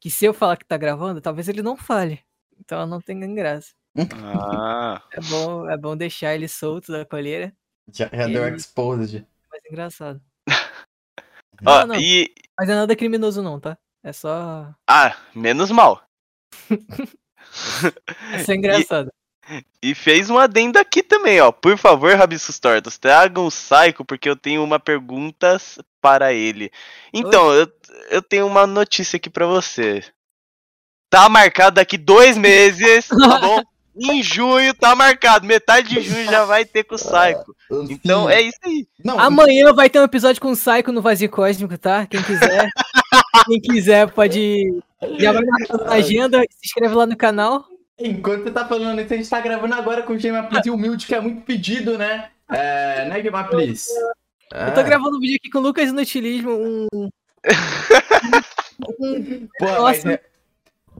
Que se eu falar que tá gravando, talvez ele não fale. Então não tem graça. Ah, É bom, é bom deixar ele solto da colheira. Já, já deu Ele- exposed. Mais engraçado. Não, não. e. Mas é nada criminoso não, tá? É só. Ah, menos mal. É só engraçado. E fez um adendo aqui também, ó. Por favor, Rabiscos Tortos, tragam o Psycho, porque eu tenho uma pergunta para ele. Então, eu, eu tenho uma notícia aqui pra você. Tá marcado daqui dois meses, tá bom? Em junho tá marcado. Metade de junho já vai ter com o Psycho. Então é isso aí. Não, Amanhã vai ter um episódio com o Psycho no Vazio Cósmico, tá? Quem quiser. quem quiser pode. Já vai marcando na agenda, se inscreve lá no canal. enquanto você tá falando isso, a gente tá gravando agora com o Gema Please Humilde, que é muito pedido, né? É, né, Gema Please? Eu tô É. gravando um vídeo aqui com o Lucas Inutilismo, um. um- Pô, Nossa. mas é-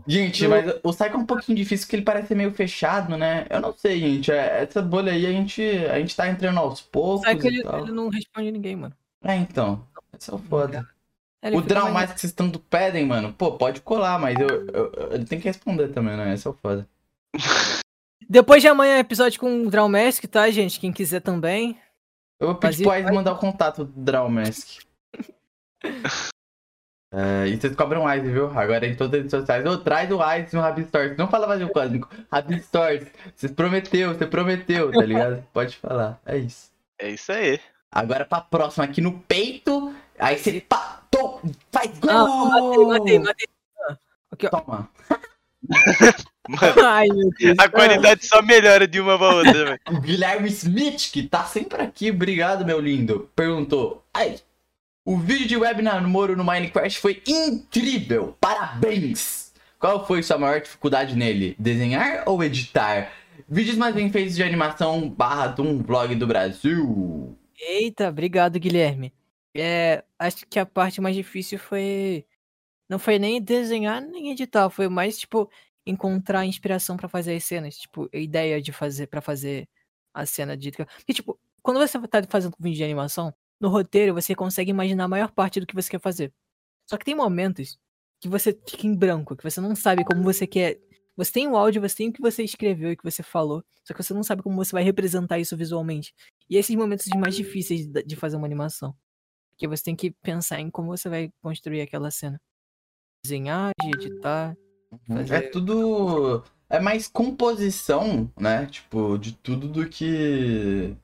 Gente, mas o Psycho é um pouquinho difícil porque ele parece ser meio fechado, né? Eu não sei, gente. é- Essa bolha aí a gente, a gente tá entrando aos poucos. Psycho, ele, ele não responde ninguém, mano. É, então. Esse é o foda. Ele o Draw mais- que vocês tanto pedem, mano, pô, pode colar, mas eu, eu- eu- ele tem que responder também, né? Esse é o foda. Depois de amanhã, episódio com o Draw Mask, tá, gente? Quem quiser também. Eu vou pedir pro Ice mandar o contato do Draw Mask. É, e vocês cobram Ice, viu? Agora em todas as redes sociais. Ô, traz o Ice no Rabbit Stories. Não fala mais o cósmico. Rabbit Stories. Você prometeu, você prometeu, tá ligado? Pode falar. É isso. É isso aí. Agora pra próxima aqui no peito. Aí você pá, tom, faz gol! Ah, matei, matei, matei. Ah, Aqui, ó. Toma. Mano, Ai, meu Deus. a qualidade só melhora de uma pra outra, velho. O Guilherme Smith, que tá sempre aqui, obrigado, meu lindo, perguntou: Ai, o vídeo de web namoro no Minecraft foi incrível, parabéns! Qual foi sua maior dificuldade nele? Desenhar ou editar? Vídeos mais bem feitos de animação barra de um vlog do Brasil. Eita, obrigado, Guilherme. É, acho que a parte mais difícil foi. Não foi nem desenhar nem editar, foi mais, tipo, encontrar inspiração pra fazer as cenas. Tipo, a ideia de fazer para fazer a cena de. Porque, tipo, quando você tá fazendo um vídeo de animação, no roteiro você consegue imaginar a maior parte do que você quer fazer. Só que tem momentos que você fica em branco, que você não sabe como você quer. Você tem o áudio, você tem o que você escreveu e o que você falou, só que você não sabe como você vai representar isso visualmente. E esses momentos mais difíceis de fazer uma animação. Porque você tem que pensar em como você vai construir aquela cena. Desenhar, de editar. É Fazer- tudo. É mais composição, né? Tipo, de tudo do que.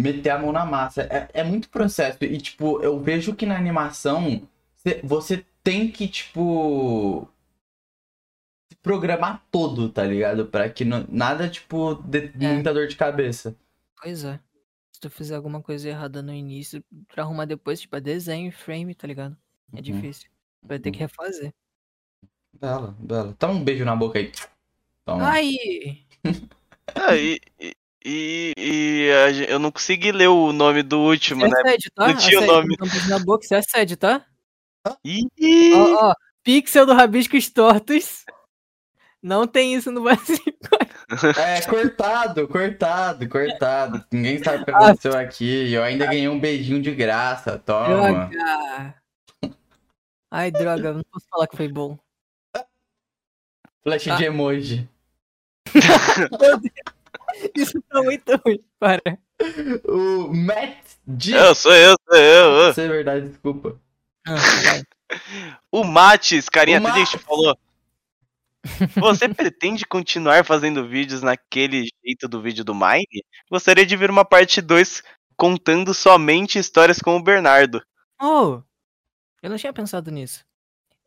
Meter a mão na massa. É, é muito processo. E, tipo, eu vejo que na animação cê- você tem que, tipo. se programar todo, tá ligado? Pra que não- nada, tipo, dê É. muita dor de cabeça. Pois é. Se tu fizer alguma coisa errada no início, pra arrumar depois, tipo, é desenho, frame, tá ligado? É Uhum. difícil. Vai ter que refazer. Bela, bela. Toma um beijo na boca aí. Toma. Ai! Ah, e, e, e- e a eu não consegui ler o nome do último, Você né? assédio, tá? Não tinha o Assédio, nome. na boca, você assédio, tá? Ih, Ó, ó, pixel do Rabiscos Tortos. Não tem isso no Brasil. É, cortado, cortado, cortado. Ninguém sabe o que Ah. aconteceu aqui. Eu ainda ganhei um beijinho de graça. Toma. Droga. Ai, droga, não posso falar que foi bom. Flash Ah. de emoji. Isso tá muito ruim. Para. O Matt G. eu sou eu, sou eu. Isso é verdade, desculpa. Ah. O Mates, carinha O triste, falou. Você pretende continuar fazendo vídeos naquele jeito do vídeo do Mine? Gostaria de ver uma parte 2 contando somente histórias com o Bernardo. Oh, eu não tinha pensado nisso.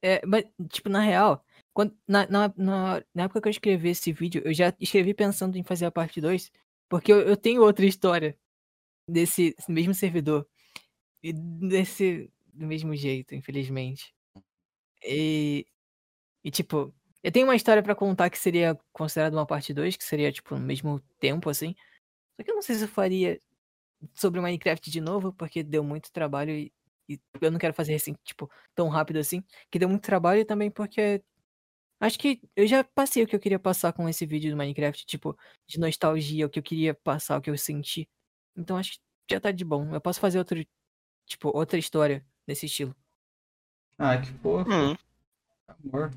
É, mas, tipo, na real, quando, na, na, na, na época que eu escrevi esse vídeo, eu já escrevi pensando em fazer a parte 2, porque eu, eu tenho outra história desse mesmo servidor. E desse do mesmo jeito, infelizmente. E, e tipo, eu tenho uma história pra contar que seria considerada uma parte 2, que seria, tipo, no mesmo tempo, assim. Só que eu não sei se eu faria sobre Minecraft de novo, porque deu muito trabalho e, e eu não quero fazer assim, tipo, tão rápido assim. Que deu muito trabalho e também porque. Acho que eu já passei o que eu queria passar com esse vídeo do Minecraft, tipo, de nostalgia, o que eu queria passar, o que eu senti. Então acho que já tá de bom. Eu posso fazer outro, tipo, outra história nesse estilo. Ah, que fofo. Hum, Amor.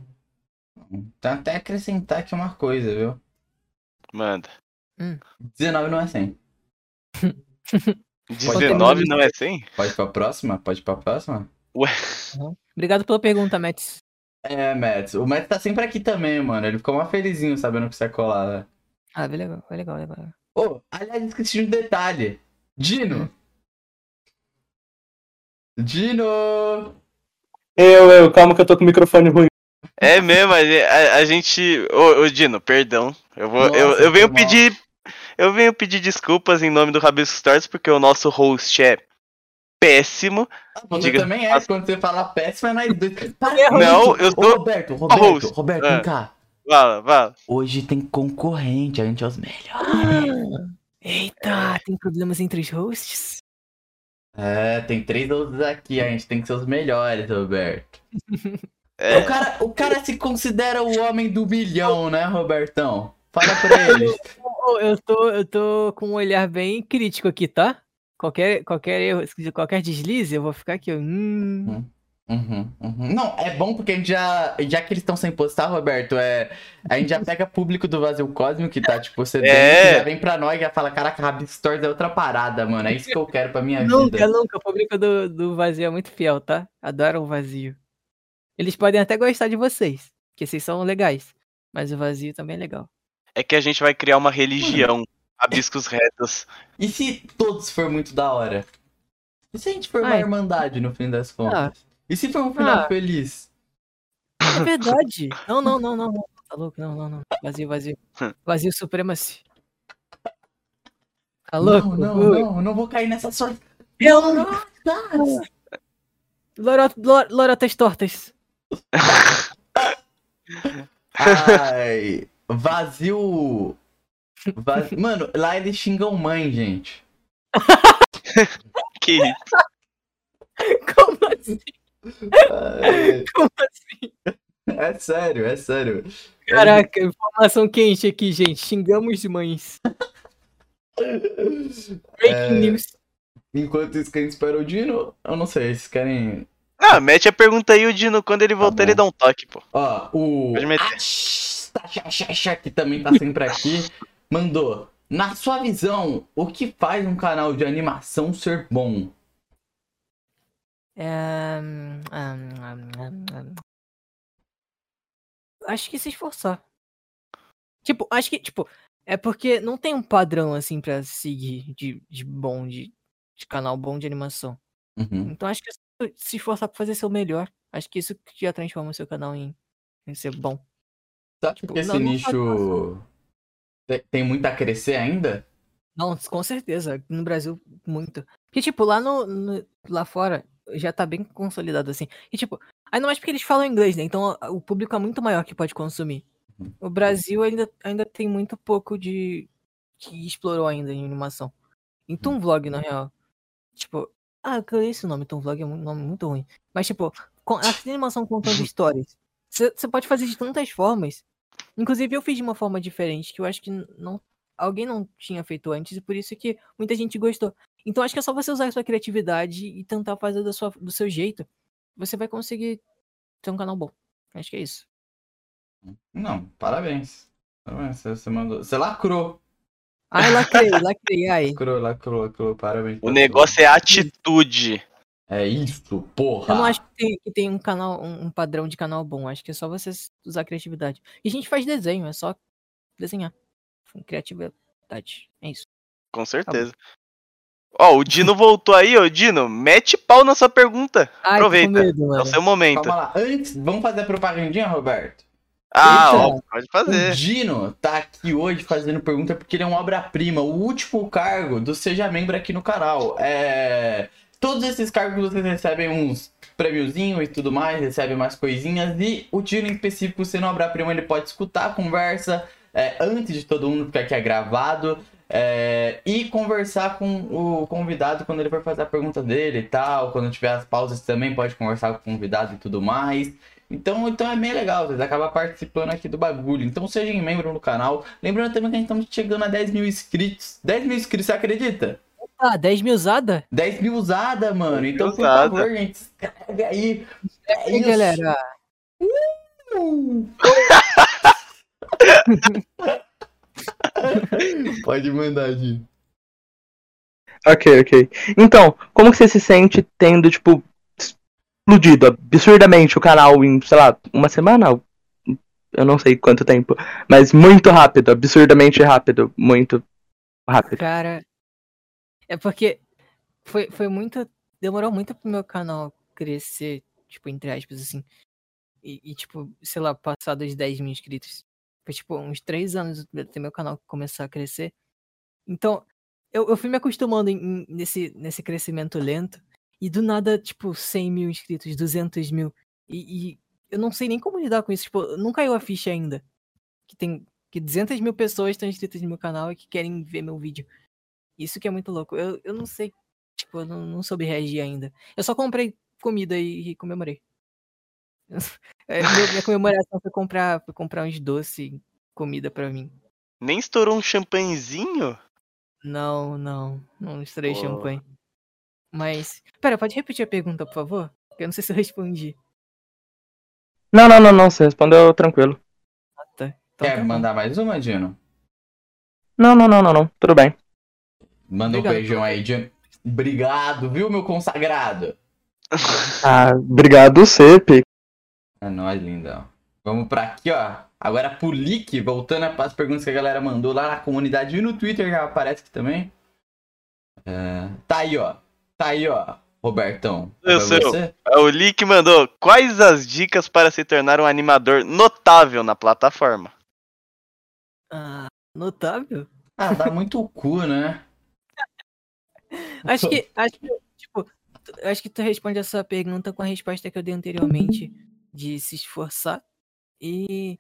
Tá até acrescentar aqui uma coisa, viu? manda. 19 não é 100. 19 não é 100? Pode ir pra próxima? Pode ir pra próxima? Ué, Obrigado pela pergunta, Mets. É, Matt. O Matt tá sempre aqui também, mano. Ele ficou mó felizinho sabendo que você é colar, né? Ah, foi legal, foi legal, legal. Ô, aliás, esqueci de um detalhe. Dino! Dino! Eu, eu, calma que eu tô com o microfone ruim. é mesmo, a, a- gente. Ô, ô, Dino, perdão. Eu, vou, eu, Nossa, eu venho foi mal. pedir. Eu venho pedir desculpas em nome do Rabisco Stories, porque o nosso host é péssimo. Ah, Você Diga- também é, quando você fala péssimo, é nós dois. Para com Não, eu Ô, sou Roberto, Roberto, host. Roberto, Ah. vem cá. Fala, fala. Hoje tem concorrente, a gente é os melhores. Eita, tem problemas entre os hosts? É, tem três outros aqui, a gente tem que ser os melhores, Roberto. É, O, cara, o cara se considera o homem do milhão, né, Robertão? Fala pra ele. Ô, Eu tô, eu tô com um olhar bem crítico aqui, tá? Qualquer, qualquer erro, qualquer deslize, eu vou ficar aqui. Hum. Uhum, uhum. Não, é bom porque a gente já. Já que eles estão sem postar, Roberto, é, a gente já pega público do Vazio Cósmico que tá, tipo, você É. já vem pra nós e já fala, caraca, Rabbit Stores é outra parada, mano. É isso que eu quero pra minha Nunca, vida. nunca. O público do, do vazio é muito fiel, tá? Adoram o vazio. Eles podem até gostar de vocês, porque vocês são legais. Mas o vazio também é legal. é que a gente vai criar uma religião. Rabiscos retos. E se todos for muito da hora? E se a gente for uma Ai. irmandade no fim das Ah. contas? E se for um final Ah. feliz? É verdade. Não, não, não, não, não. Tá louco? Não, não, não. Vazio, vazio. Vazio supremacy. Tá louco? Não, não, Ui. não, não vou cair nessa sorte. Eu não. Lorota, lor- lorotas tortas. Ai, vazio. Mano, lá eles xingam mãe, gente. Que Como assim? Ai, Como assim? é sério, é sério. Caraca, informação quente aqui, gente. Xingamos mães. Breaking É, news. Enquanto isso, quem espera o Dino, eu não sei, vocês querem. Ah, mete a pergunta aí, o Dino, quando ele voltar, bom. ele dá um toque, pô. Ó, o. Pode meter. Achachacha, que também tá sempre aqui, mandou. Na sua visão, o que faz um canal de animação ser bom? Hum, hum, hum. Acho que se esforçar. Tipo, acho que, tipo, é porque não tem um padrão assim pra seguir de, de bom, de, de canal bom de animação. Uhum. Então acho que se esforçar pra fazer seu melhor. Acho que isso que já transforma o seu canal em, em ser bom. Acha Tipo, que esse não- não nicho te- tem muito a crescer ainda? Não, com certeza. No Brasil, muito. Porque, tipo, lá no, no- lá fora já tá bem consolidado assim. E, tipo, ainda mais porque eles falam inglês, né? Então o público é muito maior que pode consumir. Uhum. O Brasil ainda, ainda tem muito pouco de. que explorou ainda em animação. Em Toon Vlog, na real. Tipo, ah, eu conheço esse nome, Toon Vlog é um nome muito ruim. Mas, tipo, com, a animação contando histórias. Você pode fazer de tantas formas. Inclusive, eu fiz de uma forma diferente, que eu acho que não alguém não tinha feito antes, e por isso que muita gente gostou. Então acho que é só você usar a sua criatividade e tentar fazer da sua, do seu jeito. Você vai conseguir ter um canal bom. Acho que é isso. Não, parabéns. Parabéns, Você, você mandou. Você lacrou. Ai, lacrei, lacrei, ai. Lacrou, lacrou, lacrou. Parabéns. O negócio é atitude. É isso, porra. Eu não acho que tem, que tem um canal, um, um padrão de canal bom. Acho que é só você usar a criatividade. E a gente faz desenho, é só desenhar. Criatividade. É isso. Com certeza. Ó, o Dino voltou aí, ó. Dino, mete pau na sua pergunta. Ai, Aproveita. medo, É o seu momento. Calma lá. Antes, vamos fazer a propagandinha, Roberto? Ah, Eita. ó, pode O fazer. Dino tá aqui hoje fazendo pergunta porque ele é uma obra-prima, o último cargo do Seja Membro aqui no canal. É... Todos esses cargos vocês recebem uns prêmiozinhos e tudo mais, recebem mais coisinhas. E o Dino em específico, sendo obra-prima, ele pode escutar a conversa é, antes de todo mundo, porque aqui é gravado. é, e conversar com o convidado quando ele for fazer a pergunta dele e tal. Quando tiver as pausas também pode conversar com o convidado e tudo mais. Então, então é bem legal, vocês acabam participando aqui do bagulho. Então sejam membro no canal. Lembrando também que a gente estamos chegando a 10 mil inscritos. 10 mil inscritos, você acredita? Ah, 10 mil usada? 10 mil usada, mano. 10 Então, por favor, gente, escreve aí. É E aí, isso. galera? Pode mandar, Di. Ok, ok. Então, como que você se sente tendo, tipo, explodido absurdamente o canal em, sei lá, uma semana? Eu não sei quanto tempo. Mas muito rápido, absurdamente rápido. Muito rápido. Cara, é porque foi, foi muito. Demorou muito pro meu canal crescer, tipo, entre aspas, assim. E, e, tipo, sei lá, passar dos 10 mil inscritos. Foi, tipo, uns 3 anos até meu canal começar a crescer. Então, eu, eu fui me acostumando em- nesse, nesse crescimento lento. E do nada, tipo, 100 mil inscritos, 200 mil. E, e eu não sei nem como lidar com isso. Tipo, não caiu a ficha ainda. Que tem que 200 mil pessoas estão inscritas no meu canal e que querem ver meu vídeo. Isso que é muito louco. Eu, eu não sei. Tipo, eu não, não soube reagir ainda. Eu só comprei comida e, e comemorei. É, meu- minha comemoração foi comprar, foi comprar uns doces e comida pra mim. Nem estourou um champanhezinho? Não, não. Não estourei Pô. champanhe. Mas. Pera, pode repetir a pergunta, por favor? Eu não sei se eu respondi. Não, não, não, não. Você respondeu tranquilo. Ah, tá. Então Quer tá mandar mais uma, Dino? Não, não, não, não, não. Tudo bem. Manda um beijão aí, Dino. Obrigado, viu, meu consagrado? Ah, obrigado, CP. É nóis, lindão. Vamos pra aqui, ó. Agora pro Lick, voltando para as perguntas que a galera mandou lá na comunidade e no Twitter já aparece aqui também. É, Tá aí, ó. Tá aí, ó. Robertão. Eu Pra sei. você? É O Lick mandou. Quais as dicas para se tornar um animador notável na plataforma? Ah, notável? Ah, dá muito o cu, né? Acho que, acho tipo, acho que tu responde essa pergunta com a resposta que eu dei anteriormente, de se esforçar e,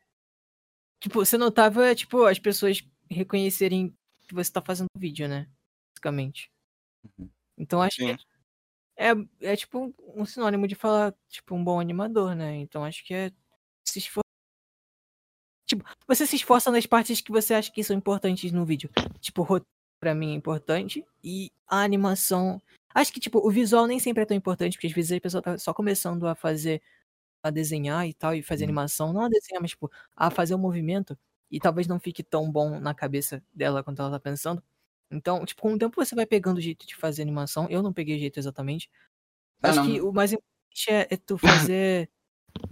tipo, notável é, tipo, as pessoas reconhecerem que você tá fazendo vídeo, né? Basicamente. Então acho Sim. que é, é, tipo, um sinônimo de falar, tipo, um bom animador, né? Então acho que é se esforçar. Tipo, você se esforça nas partes que você acha que são importantes no vídeo. Tipo, roteiro pra mim é importante. E a animação. Acho que, tipo, o visual nem sempre é tão importante, porque às vezes a pessoa tá só começando a fazer, a desenhar e tal, e fazer Hum. animação. Não a desenhar, mas, tipo, a fazer o movimento. E talvez não fique tão bom na cabeça dela quando ela tá pensando. Então, tipo, com o tempo você vai pegando o jeito de fazer animação. Eu não peguei o jeito exatamente. Ah, Acho não. que o mais importante é, é tu fazer.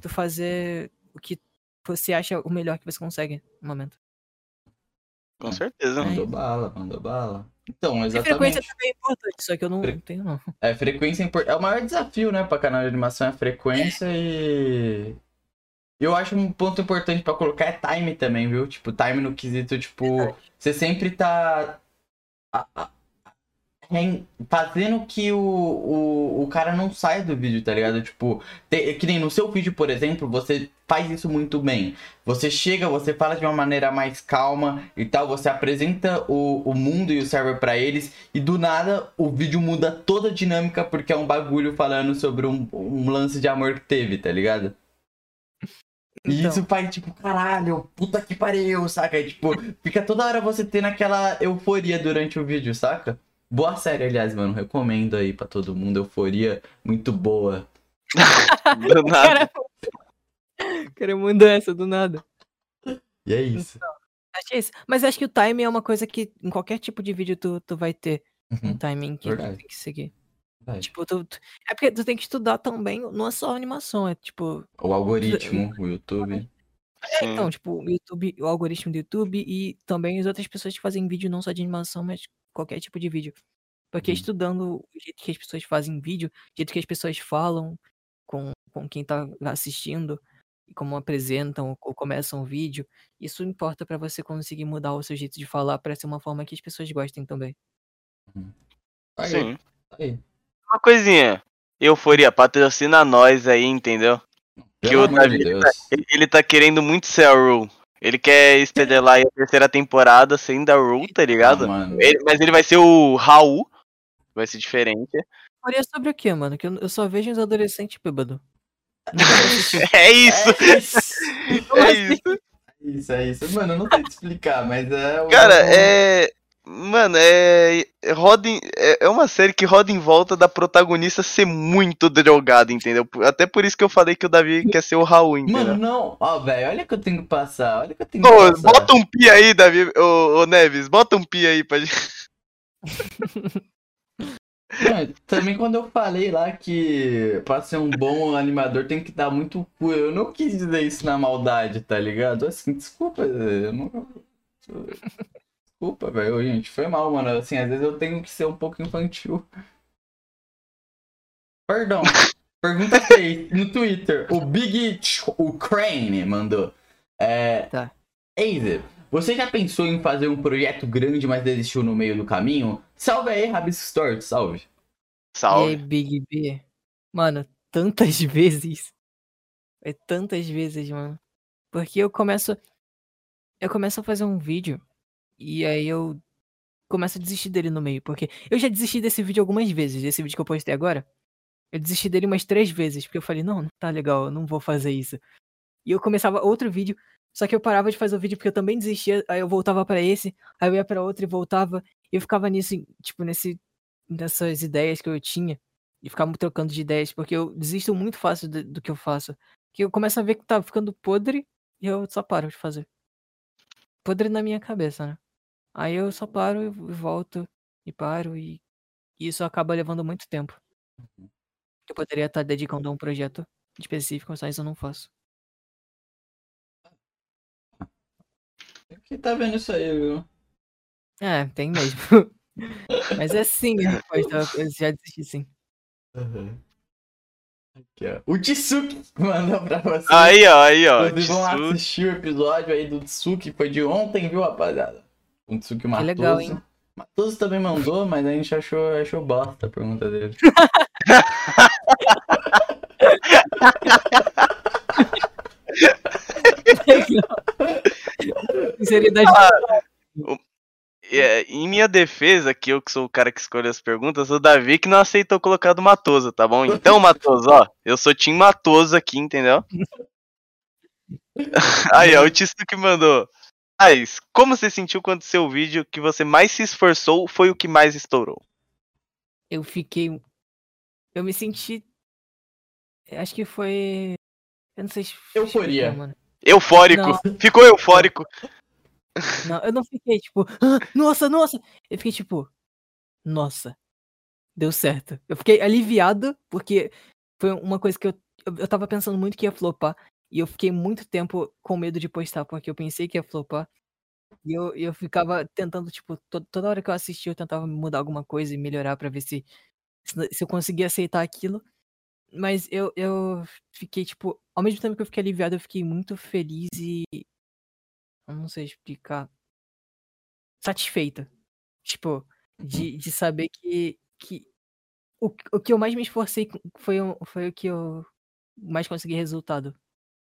tu fazer o que você acha o melhor que você consegue no momento. Com É. certeza. Mandou bala, mandou bala. Então, E exatamente. frequência também é importante, só que eu não Fre- tenho, não. É, frequência é impor- é o maior desafio, né, pra canal de animação é a frequência e. Eu acho um ponto importante pra colocar é time também, viu? Tipo, time no quesito, tipo, você sempre tá. a- a- Fazendo que o, o, o cara não saia do vídeo, tá ligado? Tipo, te- que nem no seu vídeo, por exemplo, você faz isso muito bem. Você chega, você fala de uma maneira mais calma e tal, você apresenta o, o mundo e o server pra eles, e do nada o vídeo muda toda a dinâmica porque é um bagulho falando sobre um, um lance de amor que teve, tá ligado? E Então. isso faz tipo, caralho, puta que pariu, saca? E, tipo, fica toda hora você tendo aquela euforia durante o vídeo, saca? Boa série, aliás, mano, recomendo aí pra todo mundo, euforia muito boa. Do nada. Cara, cara mudou essa do nada. E é isso. Achei isso. Mas acho que o timing é uma coisa que em qualquer tipo de vídeo tu, tu vai ter um Uhum, timing que tu verdade. tem que seguir. verdade. Tipo, tu, tu- É porque tu tem que estudar também, não é só animação, é tipo. O algoritmo, o YouTube. É, então, tipo, o YouTube, o algoritmo do YouTube e também as outras pessoas que fazem vídeo não só de animação, mas qualquer tipo de vídeo. Porque Uhum. estudando o jeito que as pessoas fazem vídeo, o jeito que as pessoas falam com, com quem tá assistindo, e como apresentam ou, começam o vídeo, isso importa pra você conseguir mudar o seu jeito de falar pra ser uma forma que as pessoas gostem também. Aí, Sim. aí. Uma coisinha. Euforia, patrocina nós aí, entendeu? Que Pelo o amor de Davi Deus. Ele, ele tá querendo muito ser a Rule. Ele quer estrelar a terceira temporada sendo a Rule, tá ligado? Ah. Ele- mas ele vai ser o Raul. Vai ser diferente. Faria sobre o que, mano? Que eu, só vejo uns adolescentes bêbados. É isso! É isso. É isso. É isso, é isso. Mano, eu não sei te explicar, mas é. Cara, é. Mano, é. Roda em- é é uma série que roda em volta da protagonista ser muito drogada, entendeu? Até por isso que eu falei que o Davi quer ser o Raul, entendeu? Mano, não. Ó, velho, olha que eu tenho que passar. Olha que eu tenho que Ô, passar. bota um pi aí, Davi. Ô, ô, Neves, bota um pi aí pra gente. Mano, também quando eu falei lá que pra ser um bom animador tem que dar muito cu, eu não quis dizer isso na maldade, tá ligado? Assim, desculpa, eu não. Desculpa, velho, gente, foi mal, mano. Assim, às vezes eu tenho que ser um pouco infantil. Perdão. Pergunta 6 no Twitter. O Big o Crane mandou. É. Tá. Eizer, você já pensou em fazer um projeto grande, mas desistiu no meio do caminho? Salve aí, Rabisco Store, salve. E aí, Salve. Big B? Mano, tantas vezes. É tantas vezes, mano. Porque eu começo. Eu começo a fazer um vídeo. E aí eu começo a desistir dele no meio. Porque eu já desisti desse vídeo algumas vezes. Desse vídeo que eu postei agora. Eu desisti dele umas três vezes. Porque eu falei, não, não tá legal, eu não vou fazer isso. E eu começava outro vídeo. Só que eu parava de fazer o vídeo porque eu também desistia. Aí eu voltava pra esse. Aí eu ia pra outro e voltava. E eu ficava nisso, tipo, nesse dessas ideias que eu tinha e ficar me trocando de ideias, porque eu desisto muito fácil do, do que eu faço. Que eu começo a ver que tá ficando podre e eu só paro de fazer. Podre na minha cabeça, né? Aí eu só paro e volto e paro e isso acaba levando muito tempo. Eu poderia estar dedicando a um projeto específico, mas eu não faço. Quem tá vendo isso aí, viu? É, tem mesmo. mas é sim, a resposta, eu já desisti sim. Aqui, ó. O Tsuki mandou pra vocês. Aí, ó, aí, ó. Vocês vão assistir o episódio aí do Tsuki, foi de ontem, viu, rapaziada? O Tsuki Matoso. legal, hein? Matoso também mandou, mas a gente achou, achou bosta a pergunta dele. Sinceridade. É, em minha defesa, que eu que sou o cara que escolhe as perguntas, o Davi que não aceitou colocar do Matoso, tá bom? Então, Matoso, ó, eu sou Tim Matoso aqui, entendeu? Aí, ó, o Tisto que mandou. Mas, como você sentiu quando seu vídeo que você mais se esforçou foi o que mais estourou? eu fiquei. Eu me senti. Acho que foi. Eu não sei se. Euforia. explicar, mano. Eufórico. Não. Ficou eufórico. Não, eu não fiquei tipo, "Ah, nossa, nossa. Eu fiquei tipo, nossa, deu certo. Eu fiquei aliviado porque foi uma coisa que eu, eu, eu tava pensando muito que ia flopar. E eu fiquei muito tempo com medo de postar porque eu pensei que ia flopar. E eu, eu ficava tentando, tipo, to- toda hora que eu assistia, eu tentava mudar alguma coisa e melhorar pra ver se, se, eu conseguia aceitar aquilo. Mas eu, eu fiquei, tipo, ao mesmo tempo que eu fiquei aliviado, eu fiquei muito feliz e. Eu não sei explicar. Satisfeita. Tipo, de, de saber que. que o, o que eu mais me esforcei foi, foi o que eu mais consegui resultado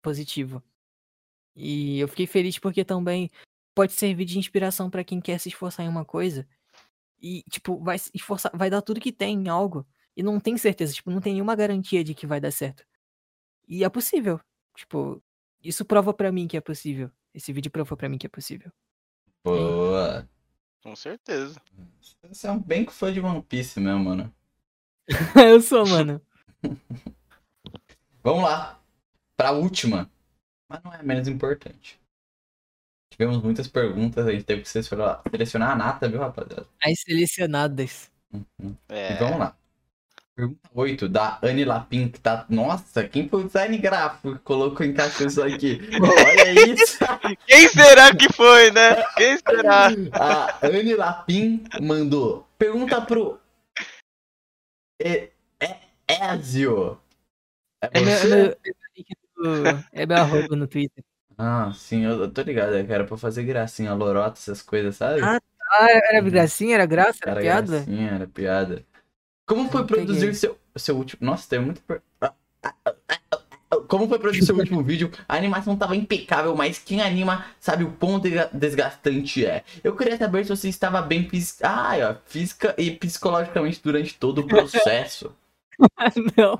positivo. E eu fiquei feliz porque também pode servir de inspiração pra quem quer se esforçar em uma coisa. E, tipo, vai se esforçar, vai dar tudo que tem em algo. E não tem certeza, tipo, não tem nenhuma garantia de que vai dar certo. E é possível. Tipo, isso prova pra mim que é possível. Esse vídeo provou pra mim que é possível. Boa. Com certeza. Você é um bem fã de One Piece mesmo, mano. eu sou, mano. Vamos lá. Pra última. Mas não é menos importante. Tivemos muitas perguntas, a gente teve que selecionar selecionar a nata, viu, rapaziada? As selecionadas. Uhum. É. E vamos lá. Pergunta 8, da Anne Lapin, que tá. Nossa, quem foi o design gráfico que colocou encaixou isso aqui? Olha isso! Quem será que foi, né? Quem será? A Anne Lapin mandou. Pergunta pro. É, é, Ezio. É É é é link do- é meu arroba no Twitter. Ah, sim, eu, eu tô ligado, é que era pra fazer gracinha, lorota, essas coisas, sabe? Ah, Ah, era gracinha? Era graça? Era Era piada? gracinha, era piada. Como foi Não peguei. produzir seu, seu último. Nossa, tem muito. Ah, ah, ah, ah, ah. Como foi produzir seu último vídeo? A animação tava impecável, mas quem anima sabe o quão desgastante é. Eu queria saber se você estava bem fis... ah, ó, física e psicologicamente durante todo o processo. Não.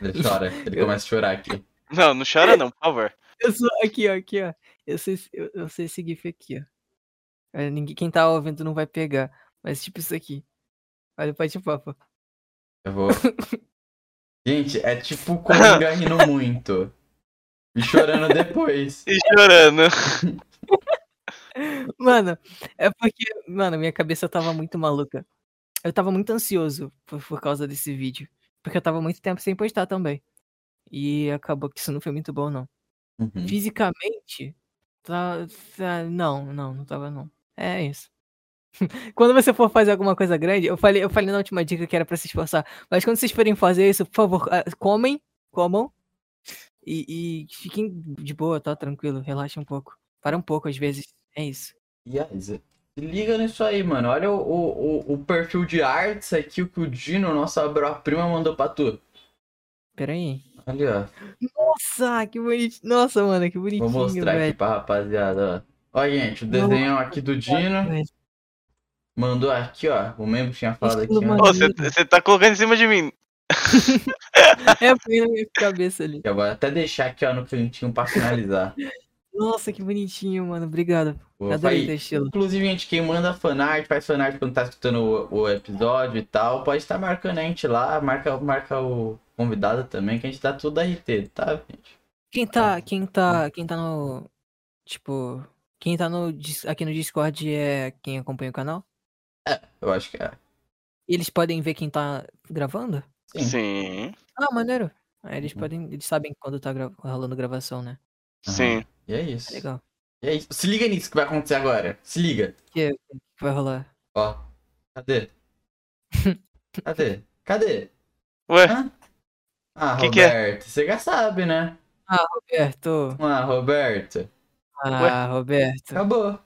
Ele chora, ele começa a chorar aqui. Não, não chora não, por favor. Eu sou aqui, ó, aqui, ó. Eu sei, eu, eu sei esse gif aqui, ó. É, ninguém, quem tá ouvindo não vai pegar. Mas tipo isso aqui. Olha o bate-papo. Eu vou. Gente, é tipo o Coringa rindo muito. E chorando depois. E chorando. Mano, é porque, mano, minha cabeça tava muito maluca. Eu tava muito ansioso por, por causa desse vídeo. Porque eu tava muito tempo sem postar também. E acabou que isso não foi muito bom, não. Uhum. Fisicamente, tá, tá- não, não, não tava não. É isso. quando você for fazer alguma coisa grande, eu falei, eu falei na última dica que era pra se esforçar, mas quando vocês forem fazer isso, por favor, ah, comem, comam e, e fiquem de boa, tá? Tranquilo, relaxa um pouco. Para um pouco às vezes, é isso. E aí, Zé, se liga nisso aí, mano. Olha o, o, o- o perfil de artes aqui, o que o Dino, nossa obra-prima, mandou pra tu. Pera aí. Olha, ó. Nossa, que bonitinho. Nossa, mano, que Vou bonitinho, mostrar aqui velho. pra rapaziada, ó. Ó, gente, o desenho aqui do Dino. velho. Mandou aqui, ó. O membro tinha falado aqui, você tá colocando em cima de mim. É, foi na minha cabeça ali. Eu vou até deixar aqui, ó, no cantinho pra finalizar. Nossa, que bonitinho, mano. Obrigado. Adorei teu estilo. Inclusive, gente, quem manda fanart, faz fanart quando tá escutando o, o episódio e tal, pode estar marcando a gente lá, marca, marca o convidado também, que a gente dá tudo RT, tá, gente? Quem tá, quem tá, quem tá no, tipo, quem tá no, aqui no Discord é quem acompanha o canal? Eu acho que é. E eles podem ver quem tá gravando? Sim. Sim, Ah, maneiro. Aí eles Uhum. podem, eles sabem quando tá gra- rolando gravação, né? sim. E é isso. Legal. E é isso. Se liga nisso que vai acontecer agora. Se liga. O que, que vai rolar? Ó. Cadê? Cadê? Cadê? Ué, Hã? Ah, Que que é? Roberto, você já sabe, né? Roberto. Ah, Roberto. Ah, Roberto. Acabou.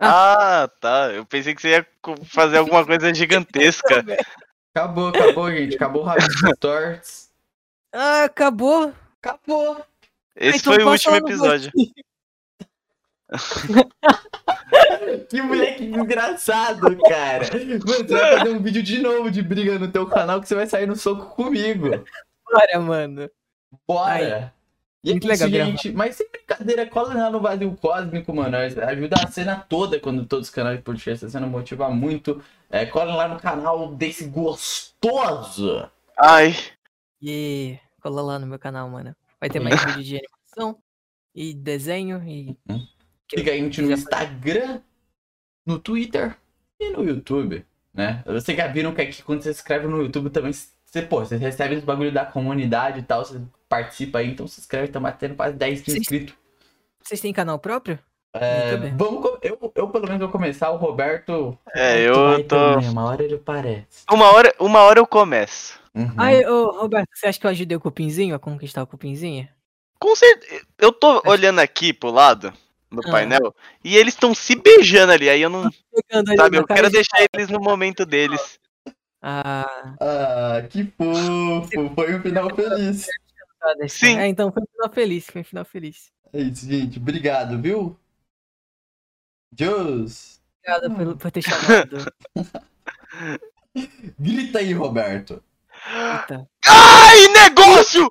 ah, tá. Eu pensei que você ia fazer alguma coisa gigantesca. Acabou, acabou, gente. Acabou o Rabisco Torts. Ah, acabou. Acabou. Esse Então foi o último episódio. Que moleque desgraçado, cara. Mano, você vai fazer um vídeo de novo de briga no teu canal que você vai sair no soco comigo. Bora, mano. Bora. E é Muito isso, legal gente. Mas sem brincadeira, cola lá no Vazio Cósmico, mano. Ajuda a cena toda quando todos os canais de podcast. Cena motiva muito. É, colhem lá no canal desse gostoso. Ai, E cola lá no meu canal, mano. Vai ter mais vídeo de animação e desenho e. Uhum. Siga a gente no Instagram, no Twitter e no YouTube, né? Vocês já viram que aqui quando você se inscreve no YouTube também, você, pô, você recebe os bagulho da comunidade e tal, você participa aí, então se inscreve, tá batendo quase 10 mil inscritos. Vocês têm canal próprio? É, vamos, eu, eu pelo menos vou começar, o Roberto. É, eu tô- também, uma hora ele parece. uma hora, uma hora eu começo. Uhum. Ai, ô, Roberto, você acha que eu ajudei o Cupinzinho a conquistar o Cupinzinho? Com certeza. Eu tô olhando aqui pro lado, no Ah. painel, e eles estão se beijando ali. Aí eu não. Sabe, eu quero de- deixar eles no momento deles. Ah, Ah, que fofo, foi um final feliz. deixa- Sim. É, então foi um final feliz, foi um final feliz. É isso, gente, obrigado, viu? Deus. Obrigado por, por ter chamado. Grita aí, Roberto. Eita. Ai, negócio!